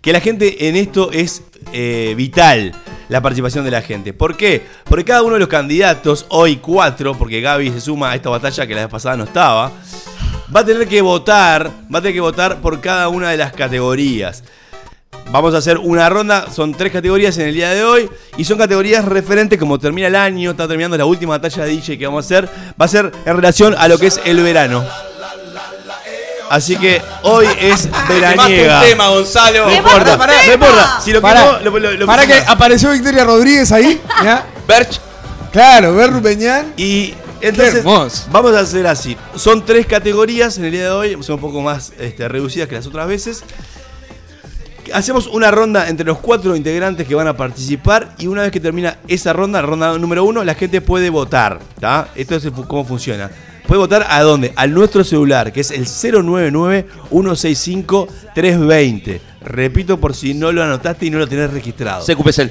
que la gente en esto es eh, vital la participación de la gente. ¿Por qué? Porque cada uno de los candidatos, hoy cuatro, porque Gaby se suma a esta batalla que la vez pasada no estaba, va a tener que votar, va a tener que votar por cada una de las categorías. Vamos a hacer una ronda, son tres categorías en el día de hoy y son categorías referentes como termina el año, está terminando la última batalla de DJ que vamos a hacer, va a ser en relación a lo que es el verano. Así que hoy es veraniega. un tema, Gonzalo. No importa, no importa. Si lo Pará, quemo, lo, lo- lo pará que apareció Victoria Rodríguez ahí. ¿ya? Berch, Claro, Berru Peñán. Y Entonces, vamos a hacer así. Son tres categorías en el día de hoy, son un poco más este, reducidas que las otras veces. Hacemos una ronda entre los cuatro integrantes que van a participar y una vez que termina esa ronda, ronda número uno, la gente puede votar. ¿tá? Esto es cómo funciona. Puede votar a dónde? Al nuestro celular, que es el 099-165-320. Repito por si no lo anotaste y no lo tenés registrado. CQPCL.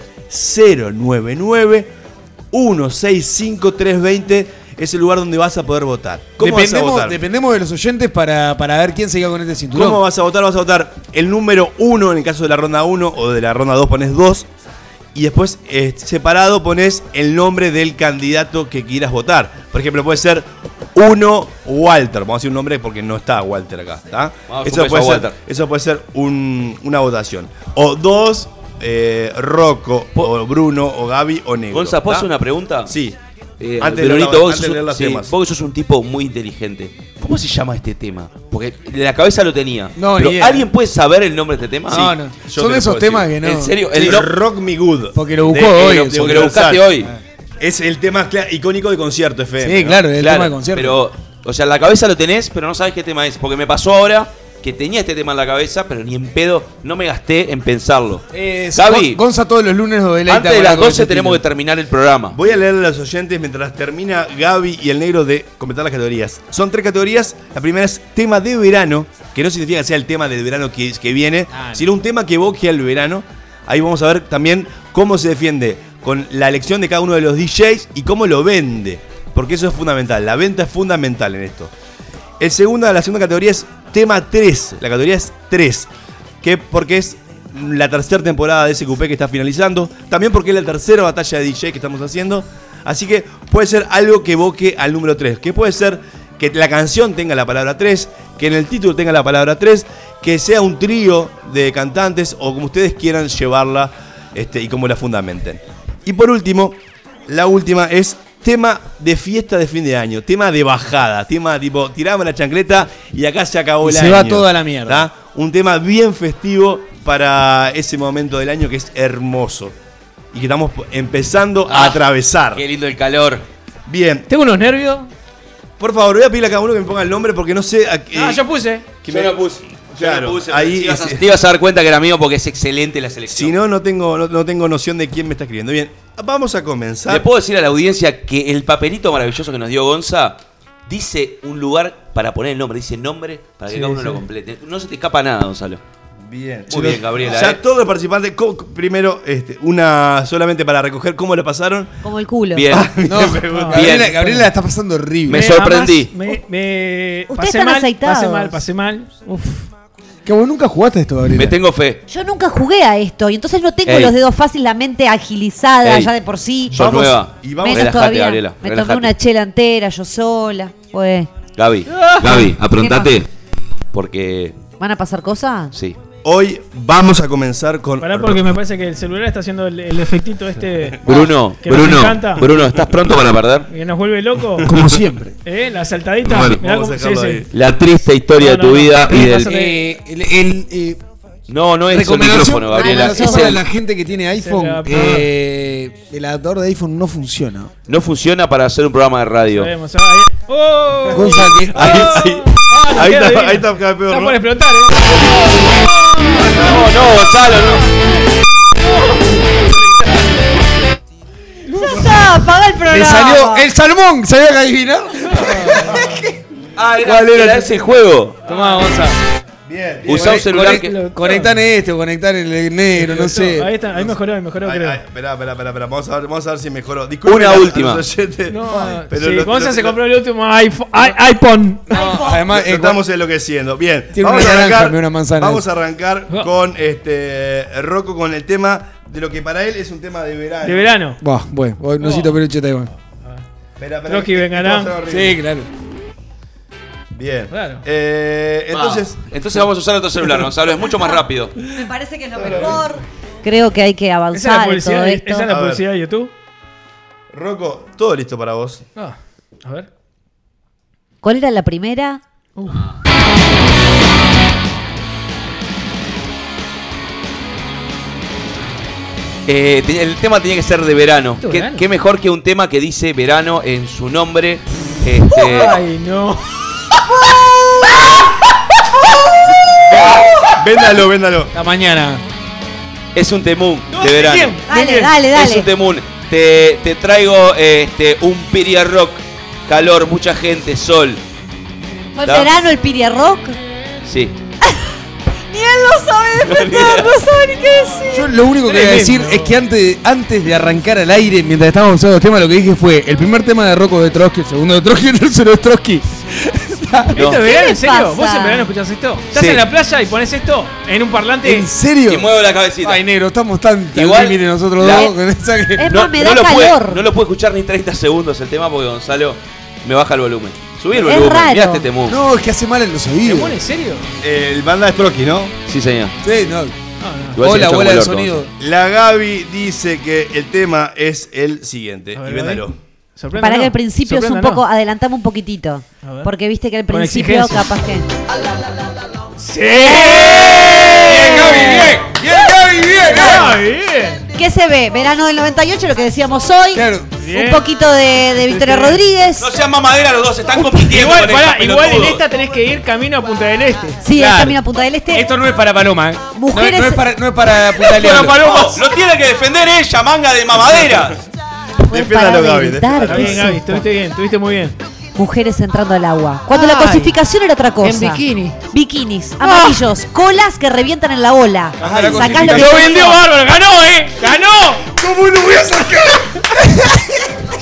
099-165-320 es el lugar donde vas a poder votar. ¿Cómo vas a Dependemos, votar? dependemos de los oyentes para, para ver quién se queda con este cinturón. ¿Cómo vas a votar? Vas a votar el número 1 en el caso de la ronda 1 o de la ronda 2 pones 2 y después eh, separado pones el nombre del candidato que quieras votar. Por ejemplo, puede ser 1 Walter. Vamos a decir un nombre porque no está Walter acá. Eso, un puede a ser, Walter. eso puede ser un- una votación. O 2 Rocco, o Bruno, o Gaby, o Negro. Gonza, ¿puedo hacer una pregunta? Sí. Eh, Antes de Veronito, leer- vos, antes de sos, leer los sí, temas. vos que sos un tipo muy inteligente. ¿Cómo se llama este tema? Porque de la cabeza lo tenía. No, pero. ¿alguien puede saber el nombre de este tema? No, no. yo Son te esos temas decir. que no. ¿En serio? El Rock Me Good. Porque lo buscó De- hoy. de- de porque lo buscaste hoy. Es el tema icónico de concierto FM. Sí, ¿no? claro, el Claro, tema de concierto. Pero, o sea, en la cabeza lo tenés, pero no sabes qué tema es. Porque me pasó ahora que tenía este tema en la cabeza, pero ni en pedo no me gasté en pensarlo. Eh, Gaby, Gon- Gonza todos los lunes deleita Antes de las algo de 12 ese tenemos que terminar el programa. Voy a leerle a los oyentes mientras termina Gaby y el negro de completar las categorías. Son tres categorías. La primera es tema de verano, que no significa que sea el tema del verano que, que viene, Ah, no. sino un tema que evoque al verano. Ahí vamos a ver también cómo se defiende con la elección de cada uno de los DJs y cómo lo vende. Porque eso es fundamental. La venta es fundamental en esto. El segunda, la segunda categoría es tema 3. La categoría es 3. Que porque es la tercera temporada de SQP que está finalizando. También porque es la tercera batalla de DJ que estamos haciendo. Así que puede ser algo que evoque al número 3. Que puede ser que la canción tenga la palabra 3. Que en el título tenga la palabra 3. Que sea un trío de cantantes o como ustedes quieran llevarla este, y como la fundamenten. Y por último, la última es tema de fiesta de fin de año, tema de bajada, tema tipo, tiramos la chancleta y acá se acabó Y el se año. va toda la mierda. ¿tá? Un tema bien festivo para ese momento del año que es hermoso y que estamos empezando a Ah, atravesar. Qué lindo el calor. Bien, Tengo unos nervios. por favor, voy a pedirle a cada uno que me ponga el nombre porque no sé a qué. Ah, yo puse. que Yo me- lo puse. Yo Claro, lo puse, ahí te ibas, a, es- te ibas a dar cuenta que era mío porque es excelente la selección. Si no, no tengo, no, no tengo noción de quién me está escribiendo. Bien, vamos a comenzar. Le puedo decir a la audiencia que el papelito maravilloso que nos dio Gonza dice un lugar para poner el nombre, dice nombre para que Sí, cada uno sí. lo complete. No se te escapa nada, Gonzalo. Bien. Muy bien, Gabriela. Ya eh. todos los participantes, primero, este, una solamente para recoger cómo lo pasaron. Como el culo. Bien. No, Bien. Gabriela, Gabriela la está pasando horrible. Me sorprendí. además, Me, me Ustedes pasé están mal, aceitados. pasé mal, pasé mal. Uf. Que vos nunca jugaste esto, Gabriela. Me tengo fe. Yo nunca jugué a esto y entonces no tengo Ey. los dedos fácil, la mente agilizada Ey. ya de por sí. Sos Vamos- nueva. y vamos- Menos Relajate, todavía. Gabriela. Me relájate. tomé una chela entera yo sola. Pues, Gaby, Gaby, aprontate. Porque, ¿van a pasar cosas? sí. Hoy vamos a comenzar con. Pará porque me parece que el celular está haciendo el, el efectito este. Bruno, que nos Bruno, encanta. Bruno, ¿estás pronto para perder? Que nos vuelve loco. Como siempre. ¿Eh? La saltadita. Bueno, Mirá vamos a cómo- dejarlo sí, ahí. sí. La triste historia No, de tu no, no. vida y ¿Qué del... Eh, el, el, eh, No, no es el micrófono, Gabriela. Es para el- la gente que tiene iPhone. eh, el adaptador de iPhone no funciona. No funciona para hacer un programa de radio. Sabemos, ah, ahí- ¡Oh! Gonza, que- Ahí, ahí, Ah, ahí está, ahí está campeón, Está ¿no? por explotar, ¿eh? No, no, Gonzalo, no. Ya está, apaga el programa. Le salió el salmón, ¿sabía que adivinar? Ah, era, ¿Cuál era era ese juego. Tomá, Gonza. Bien, bien. Usá un Conec- celular conec- que... Conectar este o conectar el negro, no sé. Ahí está, ahí mejoró, ahí mejoró, Ay, creo. Esperá, esperá, esperá, esperá. Vamos a ver, vamos a ver si mejoró. Disculpen Una última. los No, pero sí, lo- Gonza lo- se compró el último iPhone. iPhone. No, además, Lo eh, estamos enloqueciendo. Bien, Tiene vamos una a naranja, arrancar, una manzana. Vamos a arrancar Ah. con este Rocco con el tema de lo que para él es un tema de verano. De verano. Buah, bueno, hoy no peluche Taiwán. Espera, espera, que- vengará. Sí, claro. Bien. Claro. Eh, entonces, Ah, entonces vamos a usar otro celular, Gonzalo. Es mucho más rápido. Me parece que es lo mejor. Creo que hay que Esa es la avanzar todo publicidad, de- esto. esa es A la ver. publicidad de YouTube. Rocco, todo listo para vos. Ah, a ver. ¿Cuál era la primera? Eh, te- el tema tenía que ser de verano. ¿De ¿Qué, verano? qué mejor que un tema que dice verano en su nombre Este, Ay, no. Véndalo, véndalo. La mañana. es un temún No, de verano. bien. Dale, dale, Es un dale. temún. Te, te traigo este, un Piria Rock. Calor, mucha gente, sol. ¿Fue verano el Piria Rock? Sí. Ni él lo sabe defender, no sabe ni qué decir. Yo lo único que voy a decir es que antes, antes de arrancar al aire, mientras estábamos usando los temas, lo que dije fue el primer tema de Rocco de Trotsky, el segundo de Trotsky, el tercero de Trotsky. ¿Esto es verano? ¿En serio? pasa? ¿Vos en verano escuchás esto? ¿Estás Sí. en la playa y pones esto en un parlante? ¿En serio? Y muevo la cabecita. Ay, negro, estamos tan tan Igual, límite nosotros la- dos con esa que... Es No, más, me no da lo pude, calor. no lo pude escuchar ni 30 segundos el tema porque Gonzalo me baja el volumen. Subí el Es volumen, raro. mirá este temún. No, es que hace mal en los ¿Te oídos. pone en serio? El banda es Trotsky, ¿no? Sí, señor. Sí, no. No, no. Igual se Hola, escucha bola de orto, sonido. La Gaby dice que el tema es el siguiente. A ver, y véndalo. Gaby. Para que al principio es un poco, adelantamos un poquitito. Porque viste que al principio capaz que. ¡Sí! Bien, Gaby, bien. Bien, Gaby, bien. ¡Ah, bien! ¿Qué se ve? Verano del 98, lo que decíamos hoy. Claro. Un poquito de, de Victoria. Rodríguez. No sean mamadera los dos, están compitiendo Igual, con pará, estos igual en esta tenés que ir camino a Punta del Este. Sí, Claro. es camino a Punta del Este. Esto no es para Paloma, ¿eh? Mujeres- No, no es para, no es para Punta del. Paloma, lo tiene que defender ella, manga de mamadera. Fue Defiéndalo, para Gaby, debilitar, Está ¿qué bien, Gaby, estuviste bien, estuviste muy bien. Mujeres entrando al agua. Cuando la Ay. cosificación era otra cosa. En bikini. Bikinis, amarillos, colas que revientan en la ola. Ajá, la Sacás lo que Lo te vendió bárbaro, ganó, eh, ganó. ¿Cómo lo voy a sacar?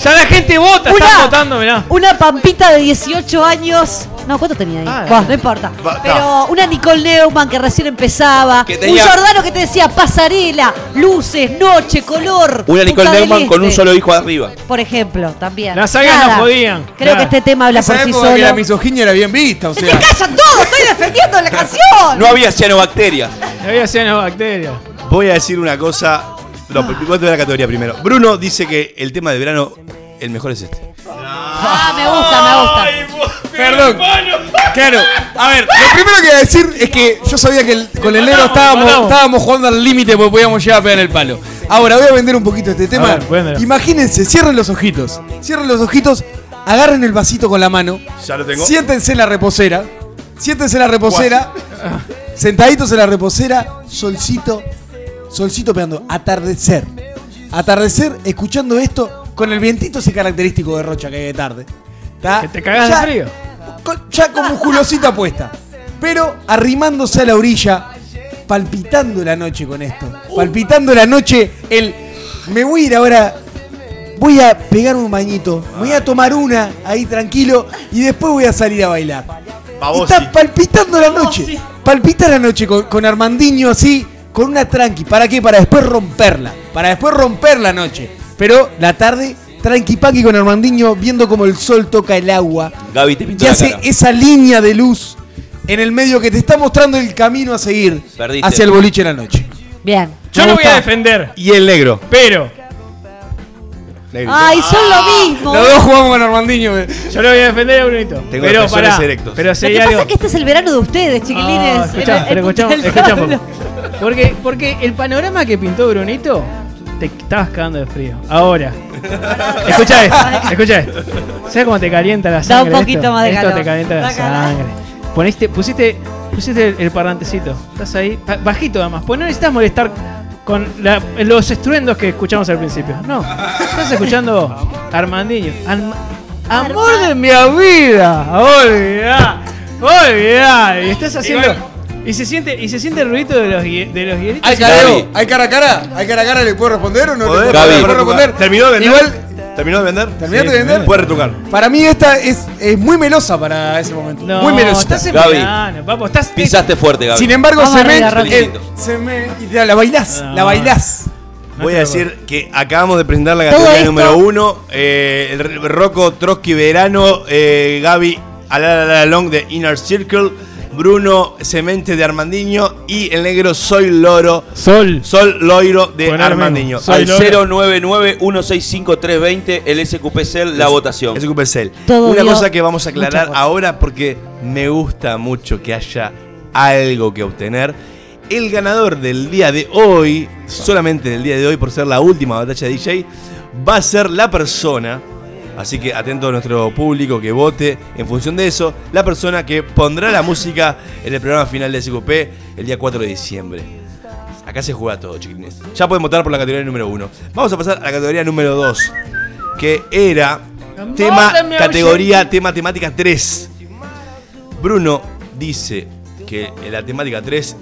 Ya la gente vota, Una- está votando, mirá. Una pampita de 18 años. No, ¿cuánto tenía ahí? Ah, no importa. Va, Pero una Nicole Neumann que recién empezaba. Que tenía- Un Jordano que te decía pasarela, luces, noche, color. Una Nicole Neumann con un Este, solo hijo arriba. Por ejemplo, también. Las sagas no podían. Creo Nada. que este tema habla por sí que la solo. misoginia era bien vista, o ¡Se sea... callan todos! ¡Estoy defendiendo la canción! No había cianobacterias. Había cianobacterias. Voy a decir una cosa. No, pero voy a la categoría primero. Bruno dice que el tema de verano, el mejor es este. Ah, me gusta, me gusta. Perdón. Claro, a ver, lo primero que voy a decir es que yo sabía que el- con el negro estábamos, estábamos jugando al límite porque podíamos llegar a pegar el palo. Ahora voy a vender un poquito este tema. ver, véndelo. Imagínense, cierren los ojitos. Cierren los ojitos, agarren el vasito con la mano. Ya lo tengo. Siéntense en la reposera. Siéntense en la reposera. Sentaditos en la reposera. Solcito. Solcito pegando. Atardecer. Atardecer escuchando esto con el vientito ese característico de Rocha que hay de tarde. ¿Tá? Que te cagás Ya- de frío. con- ya con musculosita puesta. Pero arrimándose a la orilla, palpitando la noche con esto. Palpitando la noche, el. Me voy a ir ahora. Voy a pegar un bañito. Voy a tomar una ahí tranquilo. Y después voy a salir a bailar. Y está palpitando la noche. Palpita la noche con, con Armandinho así, con una tranqui. ¿Para qué? Para después romperla. Para después romper la noche. Pero la tarde, tranqui paqui con Armandinho, viendo como el sol toca el agua. Gaby te pintó Y la hace cara. esa línea de luz en el medio que te está mostrando el camino a seguir Perdiste. hacia el boliche en la noche. Bien. Yo me lo voy a defender, Y el negro. pero. Ay, son lo mismo. Los dos jugamos con Armandinho. eh. yo lo voy a defender a Brunito. Tengo pero pará, erectos. pero si Lo hay que pasa algo. es que este es el verano de ustedes, chiquilines. Ah, escuchá, El- el pero Punta escuchamos, del escuchamos. Diablo. Porque, porque el panorama que pintó Brunito, te estabas cagando de frío. Ahora. escucha esto, escucha esto. ¿Sabes cómo te calienta la Da un sangre? poquito esto? más de Esto calor. te calienta la sangre. Poniste, pusiste, pusiste el, el parlantecito. Estás ahí, ba- bajito además. Pues no necesitas molestar con la- los estruendos que escuchamos al principio. No. Estás escuchando Armandinho. Alma- amor de mi vida. Olvidá. Olvidá. Y estás haciendo. Y se siente, y se siente el ruido de los, de los hielitos. ¿Hay careo? ¿Hay cara a cara? ¿Hay cara a cara? ¿Le puedo responder o no? Le puedo, Gaby. ¿Le puedo responder? ¿Terminó de vender? Igual, ¿Terminó de vender? ¿terminaste Sí, de vender? Puede retocar. Para mí esta es, es muy melosa para ese momento. No, muy melosa. estás en Gaby. verano, papo, estás Pisaste fuerte, Gaby. Sin embargo, Vamos se me, arriba, Rocky. eh, se me. y te- La bailás, No. la bailás. No Voy a decir que acabamos de presentar la Todo categoría esto- número uno. Eh, el R- Rocco Trotsky Verano, eh, Gaby Alala Long de Inner Circle, Bruno Cemente de Armandinho y el negro Soy Loro, Sol. Sol Loiro de. Soy Al Loro. 099-165-320, el SQP Cell, la votación. SQP Cell. Todo Una dio cosa que vamos a aclarar ahora porque me gusta mucho que haya algo que obtener. El ganador del día de hoy, solamente del día de hoy por ser la última batalla de DJ, va a ser la persona Así que atento a nuestro público que vote en función de eso, la persona que pondrá la música en el programa final de SQP el día 4 de diciembre. Acá se juega todo, chiquines. Ya pueden votar por la categoría número 1. Vamos a pasar a la categoría número 2, que era tema, categoría, tema temática 3. Bruno dice que en la temática 3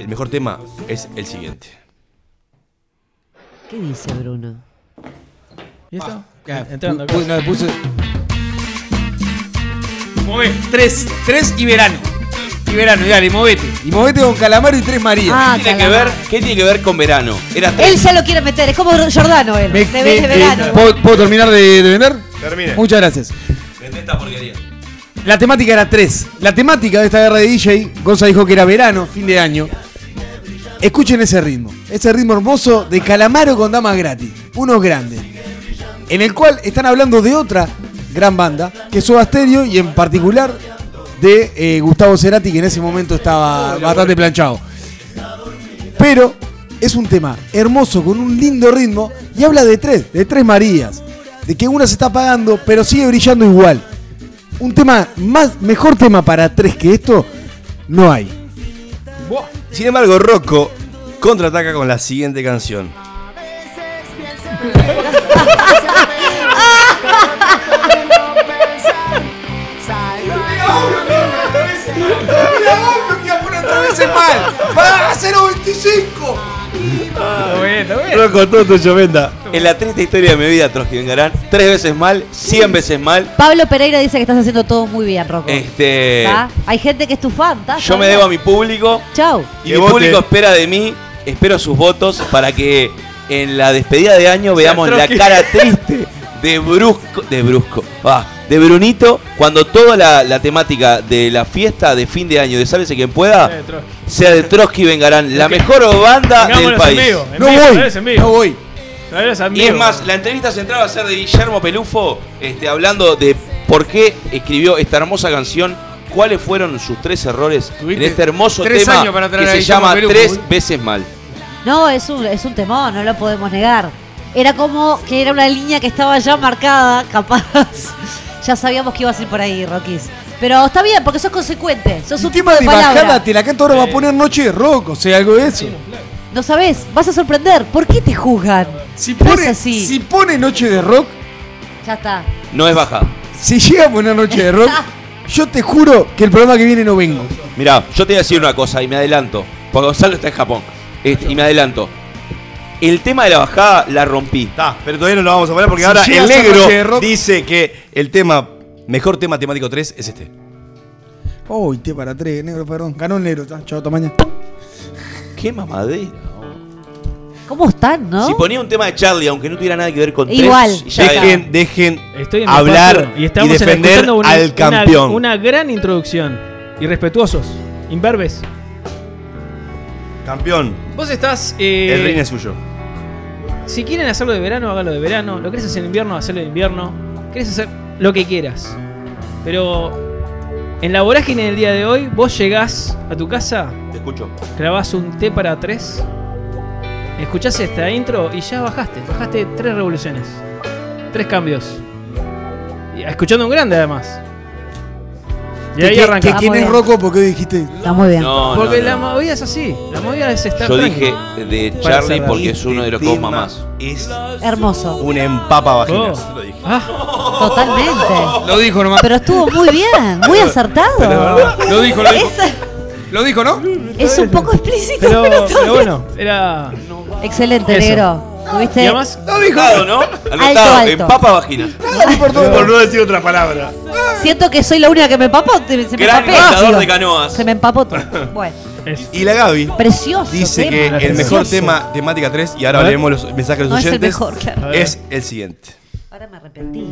el mejor tema es el siguiente. ¿Qué dice Bruno? ¿Listo? Ya, Entrando acá. pu- no, puse- Move, tres, tres y verano. Y verano, y dale, movete. Y movete con Calamaro y tres Marías. Ah, ¿Qué tiene que ver. ¿Qué tiene que ver con verano? Era Él tres. ya lo quiere meter, es como Jordano él. Me- Te me- ves de eh, verano. ¿puedo, puedo terminar de, de vender? Termine. Muchas gracias. Vete esta porquería. La temática era tres. La temática de esta guerra de DJ, Gonza dijo que era verano, fin de año. Escuchen ese ritmo. Ese ritmo hermoso de Calamaro con Damas Gratis. Unos grandes. En el cual están hablando de otra gran banda, que es Soda Stereo y en particular de eh, Gustavo Cerati, que en ese momento estaba bastante planchado. Pero es un tema hermoso, con un lindo ritmo, y habla de tres, de tres Marías. De que una se está apagando, pero sigue brillando igual. Un tema más, mejor tema para tres que esto, no hay. Sin embargo, Rocco contraataca con la siguiente canción. mal! ¡Va a 0.25! Ah, bueno, bueno. Rocco, todo tuyo, venda. En la triste historia de mi vida, Trotsky Vengarán, tres veces mal, cien veces mal. Pablo Pereira dice que estás haciendo todo muy bien, Rocco. Este, ¿Está? Hay gente que es tu fan, ¿está? yo me debo a mi público Chau. y Que mi vote. público espera de mí, espero sus votos para que en la despedida de año veamos la cara triste de Brusco, de Brusco, ah, de Brunito, cuando toda la, la temática de la fiesta de fin de año de Sálvese quien pueda Eh, Trotsky. sea de Trotsky Vengarán, la mejor banda del en país. vivo, en No vivo, voy, en vivo. no voy. En Y es más, la entrevista central va a ser de Guillermo Pelufo, este, hablando de por qué escribió esta hermosa canción, cuáles fueron sus tres errores en este hermoso tres tema años para traer que a se llama Pelufo, Tres uy. veces mal. No, es un, es un temón, no lo podemos negar. Era como que era una línea que estaba ya marcada, capaz. Ya sabíamos que ibas a ir por ahí, Rockies. Pero está bien, porque sos consecuente. Sos un tipo tema de de palabra. bajada, te la canto ahora va a poner Noche de Rock, o sea, algo de eso. No sabés, vas a sorprender. ¿Por qué te juzgan? Si No es pone, así. si pone Noche de Rock, Ya está. No es bajada. si llega a poner Noche de Rock, yo te juro que el programa que viene no vengo. Mirá, yo te voy a decir una cosa y me adelanto, porque Gonzalo está en Japón. Este, y me adelanto. El tema de la bajada la rompí. Está, pero todavía no lo vamos a poner porque Si ahora llega el a ser negro noche de rock- dice que el tema, mejor tema temático 3 es este. Uy, té para tres, negro, perdón. Ganó el negro, ta. chao, tamaño. Qué mamadera. ¿Cómo están, no? Si ponía un tema de Charlie, aunque no tuviera nada que ver con Igual, tres, ya ya era- Dejen, dejen Estoy en mi hablar espacio y, estamos defender escuchando una- al campeón. Una, una gran introducción. Irrespetuosos. Imberbes. Campeón, Vos estás. eh, el reino es suyo. Si quieren hacerlo de verano, hágalo de verano. Lo querés hacer en invierno, hacerlo de invierno. Querés hacer lo que quieras. Pero en la vorágine del día de hoy, vos llegás a tu casa, Te escucho. clavás un té para tres, escuchás esta intro y ya bajaste. Bajaste tres revoluciones. Tres cambios. Y escuchando un grande además. Y ahí ¿Que- arranca. que ¿Quién es. Rocco? ¿Por qué dijiste? Está muy bien. No, no, Porque no. la movida es así. La movida es estar Yo dije de Charlie porque es uno de los que mamás. Es Hermoso. un empapa vagina. Oh. Lo dije. Ah, Totalmente. Lo dijo nomás. Pero estuvo muy bien, muy acertado. Lo dijo, lo dijo. Es, Lo dijo, ¿no? es un poco explícito, pero, pero, pero bueno, era. Excelente, Eso. negro. ¿Tuviste? Y además, Lo dijo, ¿no? Anotado, alto. en papa vagina. Por no decir otra palabra. Siento que soy la única que me empapó. Se me Gran digo. de canoas. Se me empapó todo. Bueno, es- Y la Gaby precioso. dice tema, que el precioso. mejor tema temática 3, y ahora leemos los mensajes de los No es el oyentes, mejor, claro. es el siguiente. Ahora me arrepentí.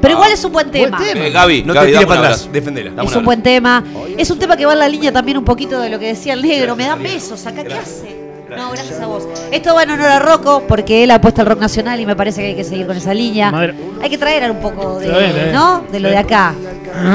Pero igual es un buen tema. Eh, Gaby, No Gaby, te tires para atrás, defendela. Es un buen tema. Es un tema que va en la línea también un poquito de lo que decía el negro. Me dan besos acá, ¿qué hace? No, gracias a vos. Esto va en honor a Rocco porque él apuesta al rock nacional y me parece que hay que seguir con esa línea. Madre- Hay que traer un poco de, bien. ¿no? De lo de acá.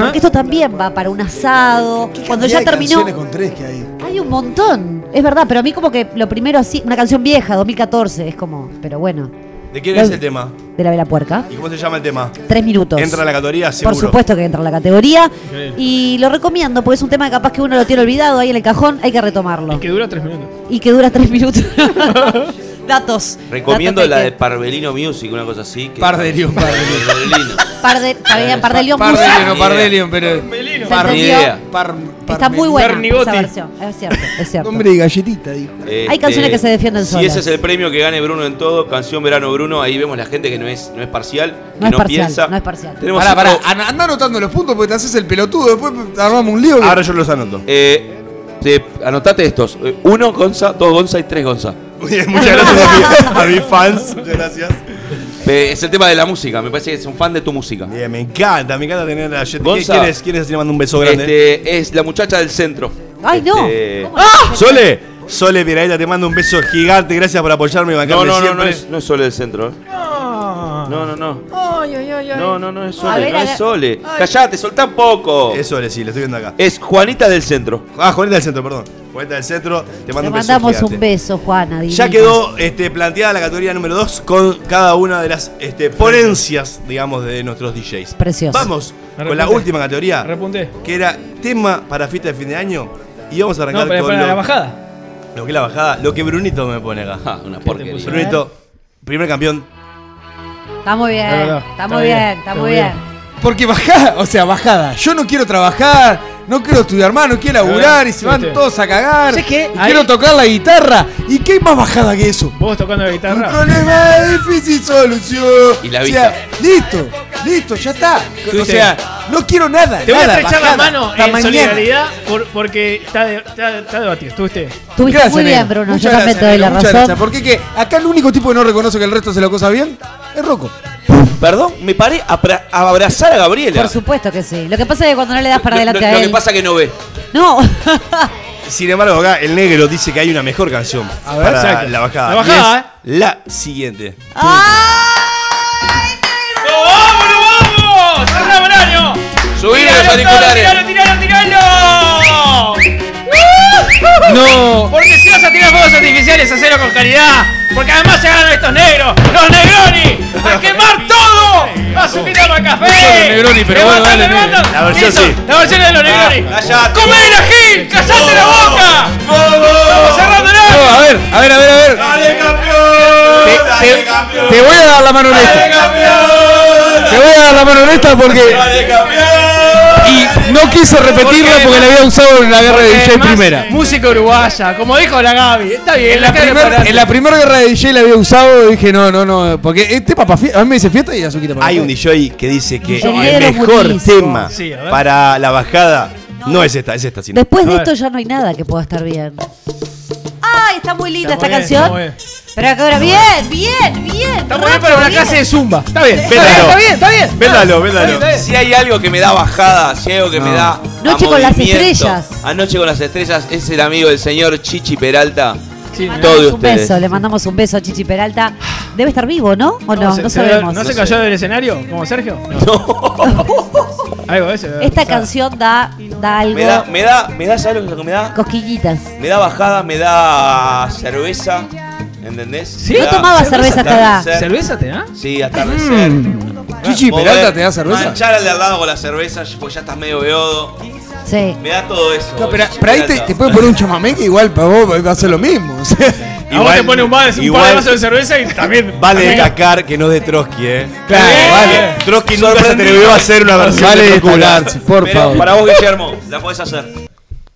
Porque esto también va para un asado. Cuando ya terminó. canciones con tres que hay. Hay un montón. Es verdad, pero a mí como que lo primero así, una canción vieja, 2014, es como, pero bueno. ¿De quién La- es el tema? De la vela puerca. ¿Y cómo se llama el tema? Tres minutos. Entra en la categoría, seguro. Por supuesto que entra en la categoría. Increíble. Y lo recomiendo porque es un tema que capaz que uno lo tiene olvidado ahí en el cajón, hay que retomarlo. Que dura tres minutos. Y que dura tres minutos. Datos. Recomiendo Datos la que- de Parvelino Music, una cosa así. que- Pardelion, Pardelion. Pardelion Pardelion, Pardelion, pero. Pelino. Se Par- Ni entendió. idea. Par- Está muy buena esa versión. Es cierto, es cierto. Nombre de galletita, dijo. Hay canciones que se defienden Si solas. ese es el premio que gane Bruno en todo, canción Verano Bruno, ahí vemos la gente que no es, no es parcial, que No es no parcial, piensa. no es parcial. Tenemos Pará, pará, otro- an- anda anotando los puntos porque te haces el pelotudo. Después armamos un lío. que- Ahora yo los anoto. Eh, te- anotate estos. Eh, Uno Gonza, dos Gonza y tres Gonza. Muy bien, muchas gracias a, mi- a mis fans. Muchas gracias. Eh, es el tema de la música, me parece que es un fan de tu música. Bien, me encanta, me encanta tener a Jet. Gonza. ¿Quién es? ¿Quién es? Así le mando un beso grande. Este, es la muchacha del centro. Ay, no. Este- ¿Cómo no? Sole, Sole Piraeta, te mando un beso gigante. Gracias por apoyarme y No, bancarme no, no, siempre. no es, no es Sole del centro. eh. No. No, no, no. Ay, ay, ay, ay. No, no, no es Sole, ver, no es. Sole. Callate, soltá un poco. Es Sole, sí, lo estoy viendo acá. Es Juanita del centro. Ah, Juanita del Centro, perdón. Juanita del Centro, te mando un beso mandamos gigante. un beso, Juana. Ya quedó este, planteada la categoría número 2 con cada una de las este, ponencias, digamos, de nuestros DJs. Precioso. Vamos con la última categoría, Repunté. que era tema para fiesta de fin de año. Y vamos a No, arrancar pero con para lo, la bajada. lo que es la bajada, lo que Brunito me pone acá. Ah, una te porquería. Brunito, primer campeón. Está muy bien, está muy bien, está muy bien. Porque bajada, o sea, bajada. Yo no quiero trabajar, no quiero estudiar más, no quiero laburar y se van Viste. todos a cagar. ¿Sabes qué? Y Ahí- quiero tocar la guitarra. ¿Y qué hay más bajada que eso? Vos tocando la Un guitarra. problema difícil solución. Y la O vista. sea, listo, listo, ya está. O Tuviste- sea, no quiero nada. Te voy a nada, estrechar la mano Hasta en mañana. solidaridad por- porque está, de- está, está debatido. ¿Estuviste? Estuviste Gracias, muy bien, negro. Bruno. Muchas Yo también gracias, te doy la muchas razón. gracias. Porque que acá el único tipo que no reconoce que el resto hace la cosa bien es Rocco. Perdón, me paré a, pra- a abrazar a Gabriela. Por supuesto que sí. Lo que pasa es que cuando no le das para Lo- adelante lo, a lo él. que pasa es que no ve. No. Sin embargo, acá el negro dice que hay una mejor canción A ver, para exacto. la bajada. La bajada, y es la siguiente. ¡Ay! ¡No, vamos, no vamos! ¡Cerramos el año! Subí los ¡Tiralo, auriculares. tiralo, tiralo, tiralo! No. Porque si vas a tirar fuegos artificiales, hacelo con caridad. Porque además se ganan estos negros, los Negroni, a quemar todo. Azúquita para café. No son los Negroni, pero bueno, dale. La versión sí. La versión es de los Negroni. cállate. ¡Comela, Gil! ¡Callate la boca! ¡Estamos cerrando el año! a ver, a ver, a ver, a ver. ¡Dale, campeón! Te, te- te voy a dar la mano en esta. Te voy a dar la mano en esta porque. Y no quise repetirla Porque porque la había usado en la guerra de DJ primera. Música uruguaya, como dijo la Gaby. Está bien, En la, primer- en primera guerra de DJ la había usado y dije no, no, no. Porque este papá fiesta, a mí me dice fiesta y azuquita para Hay un. DJ que dice que El mejor buenísimo. tema Sí, para la bajada no es esta, es esta, sino. Después de esto ya no hay nada que pueda estar bien. ¡Ay, está muy linda Está esta bien, canción! Pero que ahora, bien, bien, bien. Está muy bien para una clase de zumba. Está bien, está bien, Véndalo. está bien, está bien. Véndalo, Está véndalo. bien, está bien. Si hay algo que me da bajada, si hay algo que me da. Noche con las estrellas. Anoche con las estrellas es el amigo del señor Chichi Peralta. Sí, Le Todo de mandamos un ustedes. beso, le mandamos un beso a Chichi Peralta. Debe estar vivo, ¿no? ¿O no? No, se- sabemos. ¿No se cayó del escenario como Sergio? Algo de eso. Esta canción da, da algo. Me da, me da, me da, ¿sabes lo que me da? Cosquillitas. Me da bajada, me da cerveza. ¿Entendés? Da tomaba cerveza a esta edad. atardecer. ¿Cerveza te da? Sí, atardecer. Chichi Poder Peralta te da cerveza. Manchar al de al lado con la cerveza, porque ya estás medio beodo. Sí. Me da todo eso. No, pero, Chichi pero ahí te, te poner un chamamé que igual para vos va a ser lo mismo. o sea. a vos te pone un, vaso, un par de igual vasos de cerveza y también. Vale destacar que no es de Trotsky, eh. Claro, vale. Trotsky nunca se atrevió a hacer una versión Vale de destacarse, por favor. para vos, Guillermo, la podés hacer.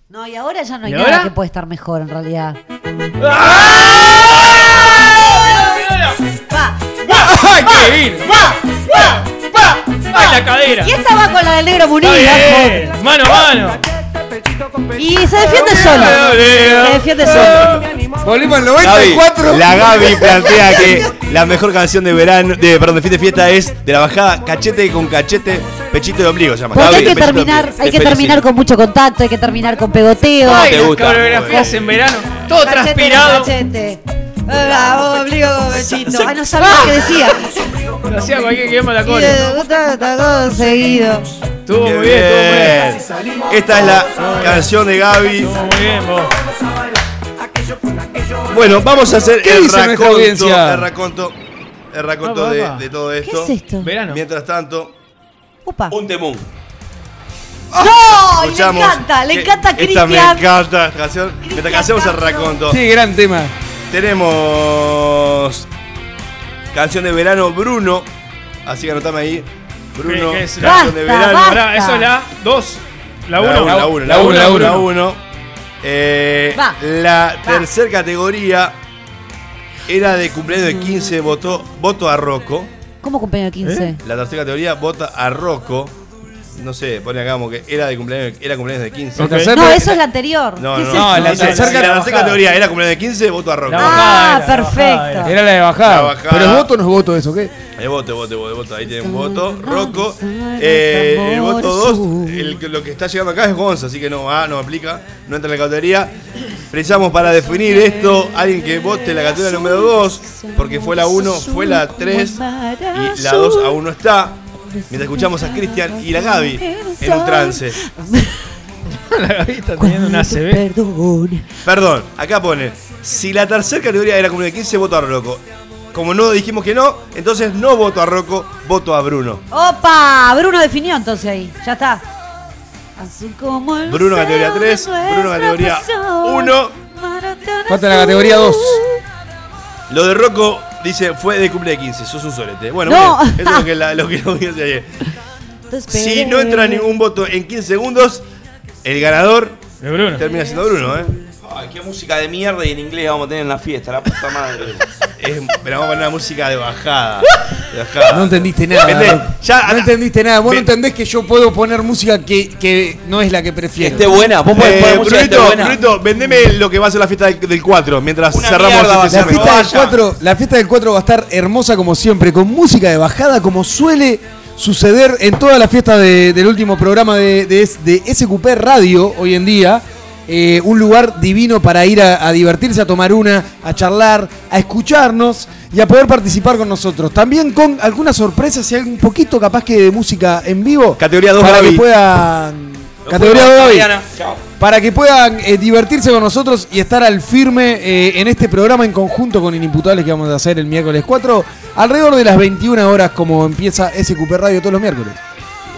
No, y ahora ya no hay ¿Y nada ahora? que puede estar mejor en realidad. Va, ¡Ay, qué divino! ¡Ay, la cadera! Y esta va con la del negro bien. Mano a mano. Y se defiende solo. Se defiende solo. Volvimos al Gaby, 94. la Gaby plantea que la mejor canción de verano, de perdón, de fin de fiesta es de la bajada cachete con cachete, pechito de ombligo se llama. Porque Gaby, hay que terminar, hay que terminar con mucho contacto, hay que terminar con pegoteo. Ay, te las gusta. coreografías en verano. Todo Cachete transpirado. Cachete. Bravo, ombligo con pechito. Ay, no sabía qué decía. Hacía cualquier que llama la cola. le está conseguido. Estuvo Qué muy bien, estuvo muy bien. Esta es la canción de Gaby. Estuvo muy bien, vos. Bueno, vamos a hacer ¿Qué el raconto, audiencia? el raconto. el raconto Opa, de, opa. de todo ¿Qué esto. es esto? Verano. Mientras tanto, Opa. Un temún. ¡No! Le escuchamos. encanta, le que- encanta Esta me Cristian. encanta esta canción. Mientras que hacemos el raconto. Sí, gran tema. Tenemos canción de verano Bruno. Así que anotame ahí. Bruno, ¿Qué- qué es la- canción de verano. basta. Pará, eso es la 2. La 1. La 1, la 1, la 1, la 1, la 1. Eh, Va. La tercera categoría era de cumpleaños de 15, votó, voto a Rocco. ¿Cómo cumpleaños 15? La tercera categoría vota a Rocco. No sé, pone acá como que era de cumpleaños, era cumpleaños de 15. El Ok. tercer- No, eso es la anterior. No, ¿Qué no, es no. la tercera la categoría era cumpleaños de 15, voto a Rocco. La Ah, era, la perfecto. bajada era. Era la de bajada. La bajada. Pero es voto o no es voto eso, ¿qué? Eh, voto, voto, voto, voto. Ahí tiene un voto. Rocco. Eh, el voto 2, el, que- lo que está llegando acá es Gonza, así que no va, no aplica, no entra en la categoría. Precisamos para definir esto alguien que vote la categoría número 2, porque fue la 1, fue la 3 y la 2 aún no está. Mientras escuchamos a Cristian y la Gaby en un trance. La Gaby está teniendo una CB. Perdón. Perdón, acá pone, si la tercera categoría era como de 15, voto a Rocco. Como no dijimos que no, entonces no voto a Rocco, voto a Bruno. Opa, Bruno definió entonces ahí. Ya está. Así como el Bruno categoría deseo 3, de Bruno categoría pasión. 1. Falta la categoría 2. Lo de Rocco dice fue de cumple de 15, sos un solete. Bueno, No. bueno, eso es lo que, la, lo que lo voy a hacer ayer. Si no entra ningún voto en 15 segundos, el ganador Bruno. termina siendo Bruno, ¿eh? Ay, qué música de mierda y en inglés vamos a tener en la fiesta, la puta madre. Es, pero vamos a poner una música de bajada. De bajada. No entendiste nada. Ya, no entendiste nada. Vos no entendés que yo puedo poner música que, que no es la que Que prefiero. esté buena, vos podés Eh, poner música que esté Brunito, buena. Brunito, vendeme lo que va a ser la fiesta del, del 4 mientras Una cerramos mierda este La fiesta, del vaya. 4, la fiesta del 4 va a estar hermosa como siempre, con música de bajada como suele suceder en todas las fiestas de- del último programa de, de, S- de SQP Radio hoy en día. Eh, un lugar divino para ir a, a divertirse, a tomar una, a charlar, a escucharnos y a poder participar con nosotros. También con algunas sorpresas y algo un poquito capaz que de música en vivo. Categoría dos, para Gaby. que puedan... Categoría fuimos, 2, Gaby para que puedan eh, divertirse con nosotros y estar al firme eh, en este programa en conjunto con Inimputables que vamos a hacer el miércoles 4, alrededor de las 21 horas como empieza SQP Radio todos los miércoles.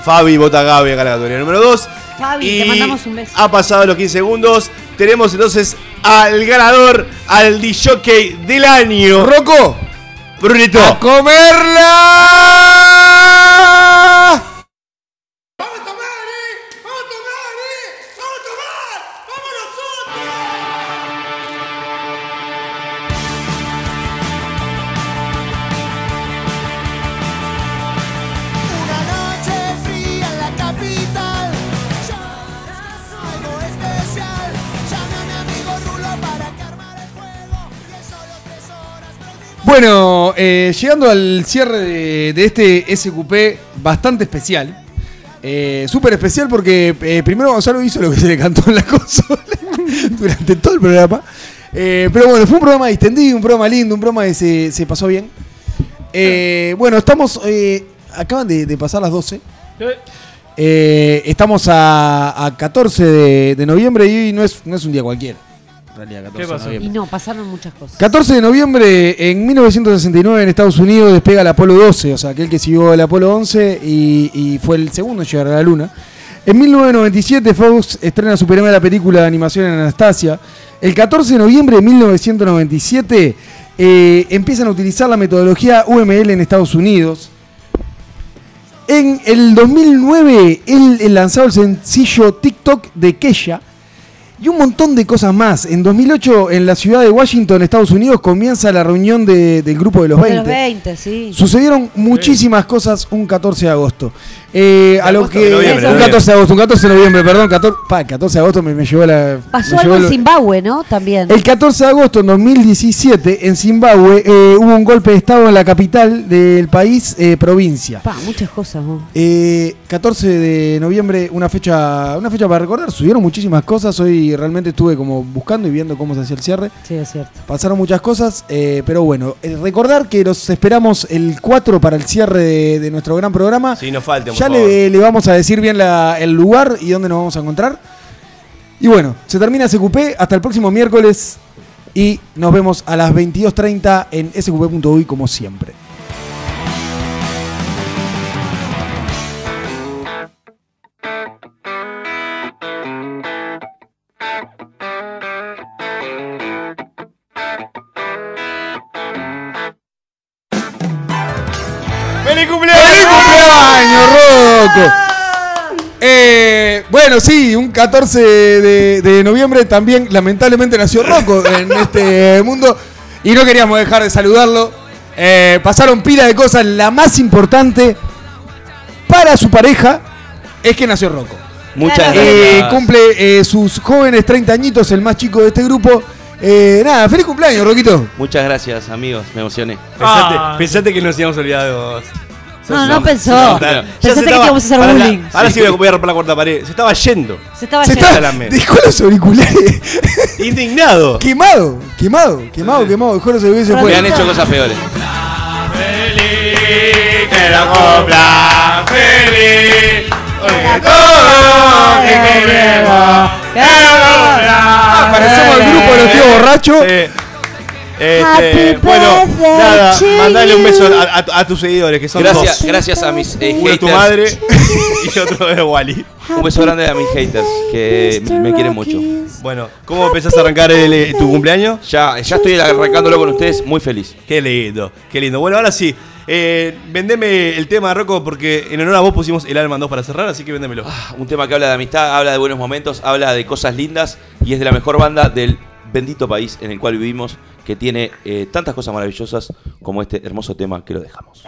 Fabi vota Gaby acá la categoría número 2. Fabi, te mandamos un beso. Ha pasado los 15 segundos. Tenemos entonces al ganador, al DJ del año. ¡Rocco! Brunito. ¡A comerla! Bueno, eh, llegando al cierre de, de este SQP bastante especial. Eh, Súper especial porque eh, primero Gonzalo hizo lo que se le cantó en la consola durante todo el programa. Eh, pero bueno, fue un programa distendido, un programa lindo, un programa que se, se pasó bien. Bueno, estamos. acaban de, de pasar las 12. Eh, estamos a, a 14 de, de noviembre y hoy no es, no es un día cualquiera. En realidad, 14 ¿Qué de pasó? noviembre. Y no, pasaron muchas cosas. 14 de noviembre, en 1969 en Estados Unidos despega el Apolo 12, o sea, aquel que siguió el Apolo 11 y, y fue el segundo en llegar a la Luna. En 1997 Fox estrena su primera película de animación en Anastasia. El 14 de noviembre de 1997 eh, empiezan a utilizar la metodología UML en Estados Unidos. En el 2009 él, él lanzó el sencillo TikTok de Kesha. Y un montón de cosas más. En 2008, en la ciudad de Washington, Estados Unidos, comienza la reunión de- del grupo de los De 20. los 20, sí. Sucedieron muchísimas cosas un 14 de agosto. Eh, a lo que. Un de 14 de agosto, un 14 de noviembre, perdón. 14, pa, 14 de agosto me, me llevó la. Pasó algo en Zimbabue, ¿no? También. el 14 de agosto de 2017, en Zimbabue, eh, hubo un golpe de Estado en la capital del país, eh, provincia. Pa, muchas cosas, ¿no? Eh, 14 de noviembre, una fecha, una fecha para recordar. Subieron muchísimas cosas. Hoy realmente estuve como buscando y viendo cómo se hacía el cierre. Sí, es cierto. Pasaron muchas cosas, eh, pero bueno, eh, recordar que los esperamos el 4 para el cierre de, de nuestro gran programa. Sí, no falten, por Ya le, le vamos a decir bien la- el lugar y dónde nos vamos a encontrar. Y bueno, se termina SQP. Hasta el próximo miércoles. Y nos vemos a las 22.30 en sqp.uy como siempre. Bueno, sí, un 14 de, de noviembre también lamentablemente nació Rocco en este mundo y no queríamos dejar de saludarlo. Eh, pasaron pila de cosas, la más importante para su pareja es que nació Rocco. Muchas Eh, gracias. cumple eh, sus jóvenes 30 añitos, el más chico de este grupo. Eh, nada, feliz cumpleaños, Roquito. Muchas gracias, amigos. Me emocioné. Pensate, Ah. pensate que nos íbamos a olvidar de vos. No, no pensó. Claro. Se que estaba- íbamos a hacer para la- bullying. ahora sí voy a- voy a romper la cuarta pared. Se estaba yendo. Se estaba Se yendo. está, la mesa. dejó los auriculares. Indignado. quemado, quemado, quemado, quemado. Dejó los auriculares fue. han hecho cosas peores. Que la copla feliz. Oye, todo que queremos. Ah, parecemos el grupo de los tíos borrachos. Sí. Este, bueno, nada, mandale un beso you. a, a- a tus seguidores, que son Gracias, dos. gracias a mis eh, Uno de tu madre y otro de Wally. Un beso grande a mis haters que me quieren mucho. Bueno, ¿cómo empezás a arrancar el, eh, tu cumpleaños? Ya, ya estoy arrancándolo con ustedes, muy feliz. Qué lindo, qué lindo. Bueno, ahora sí, eh, vendeme el tema, Rocco, porque en honor a vos pusimos el alma 2 para cerrar, así que véndemelo. Un tema que habla de amistad, habla de buenos momentos, habla de cosas lindas y es de la mejor banda del bendito país en el cual vivimos, que tiene eh, tantas cosas maravillosas como este hermoso tema que lo dejamos.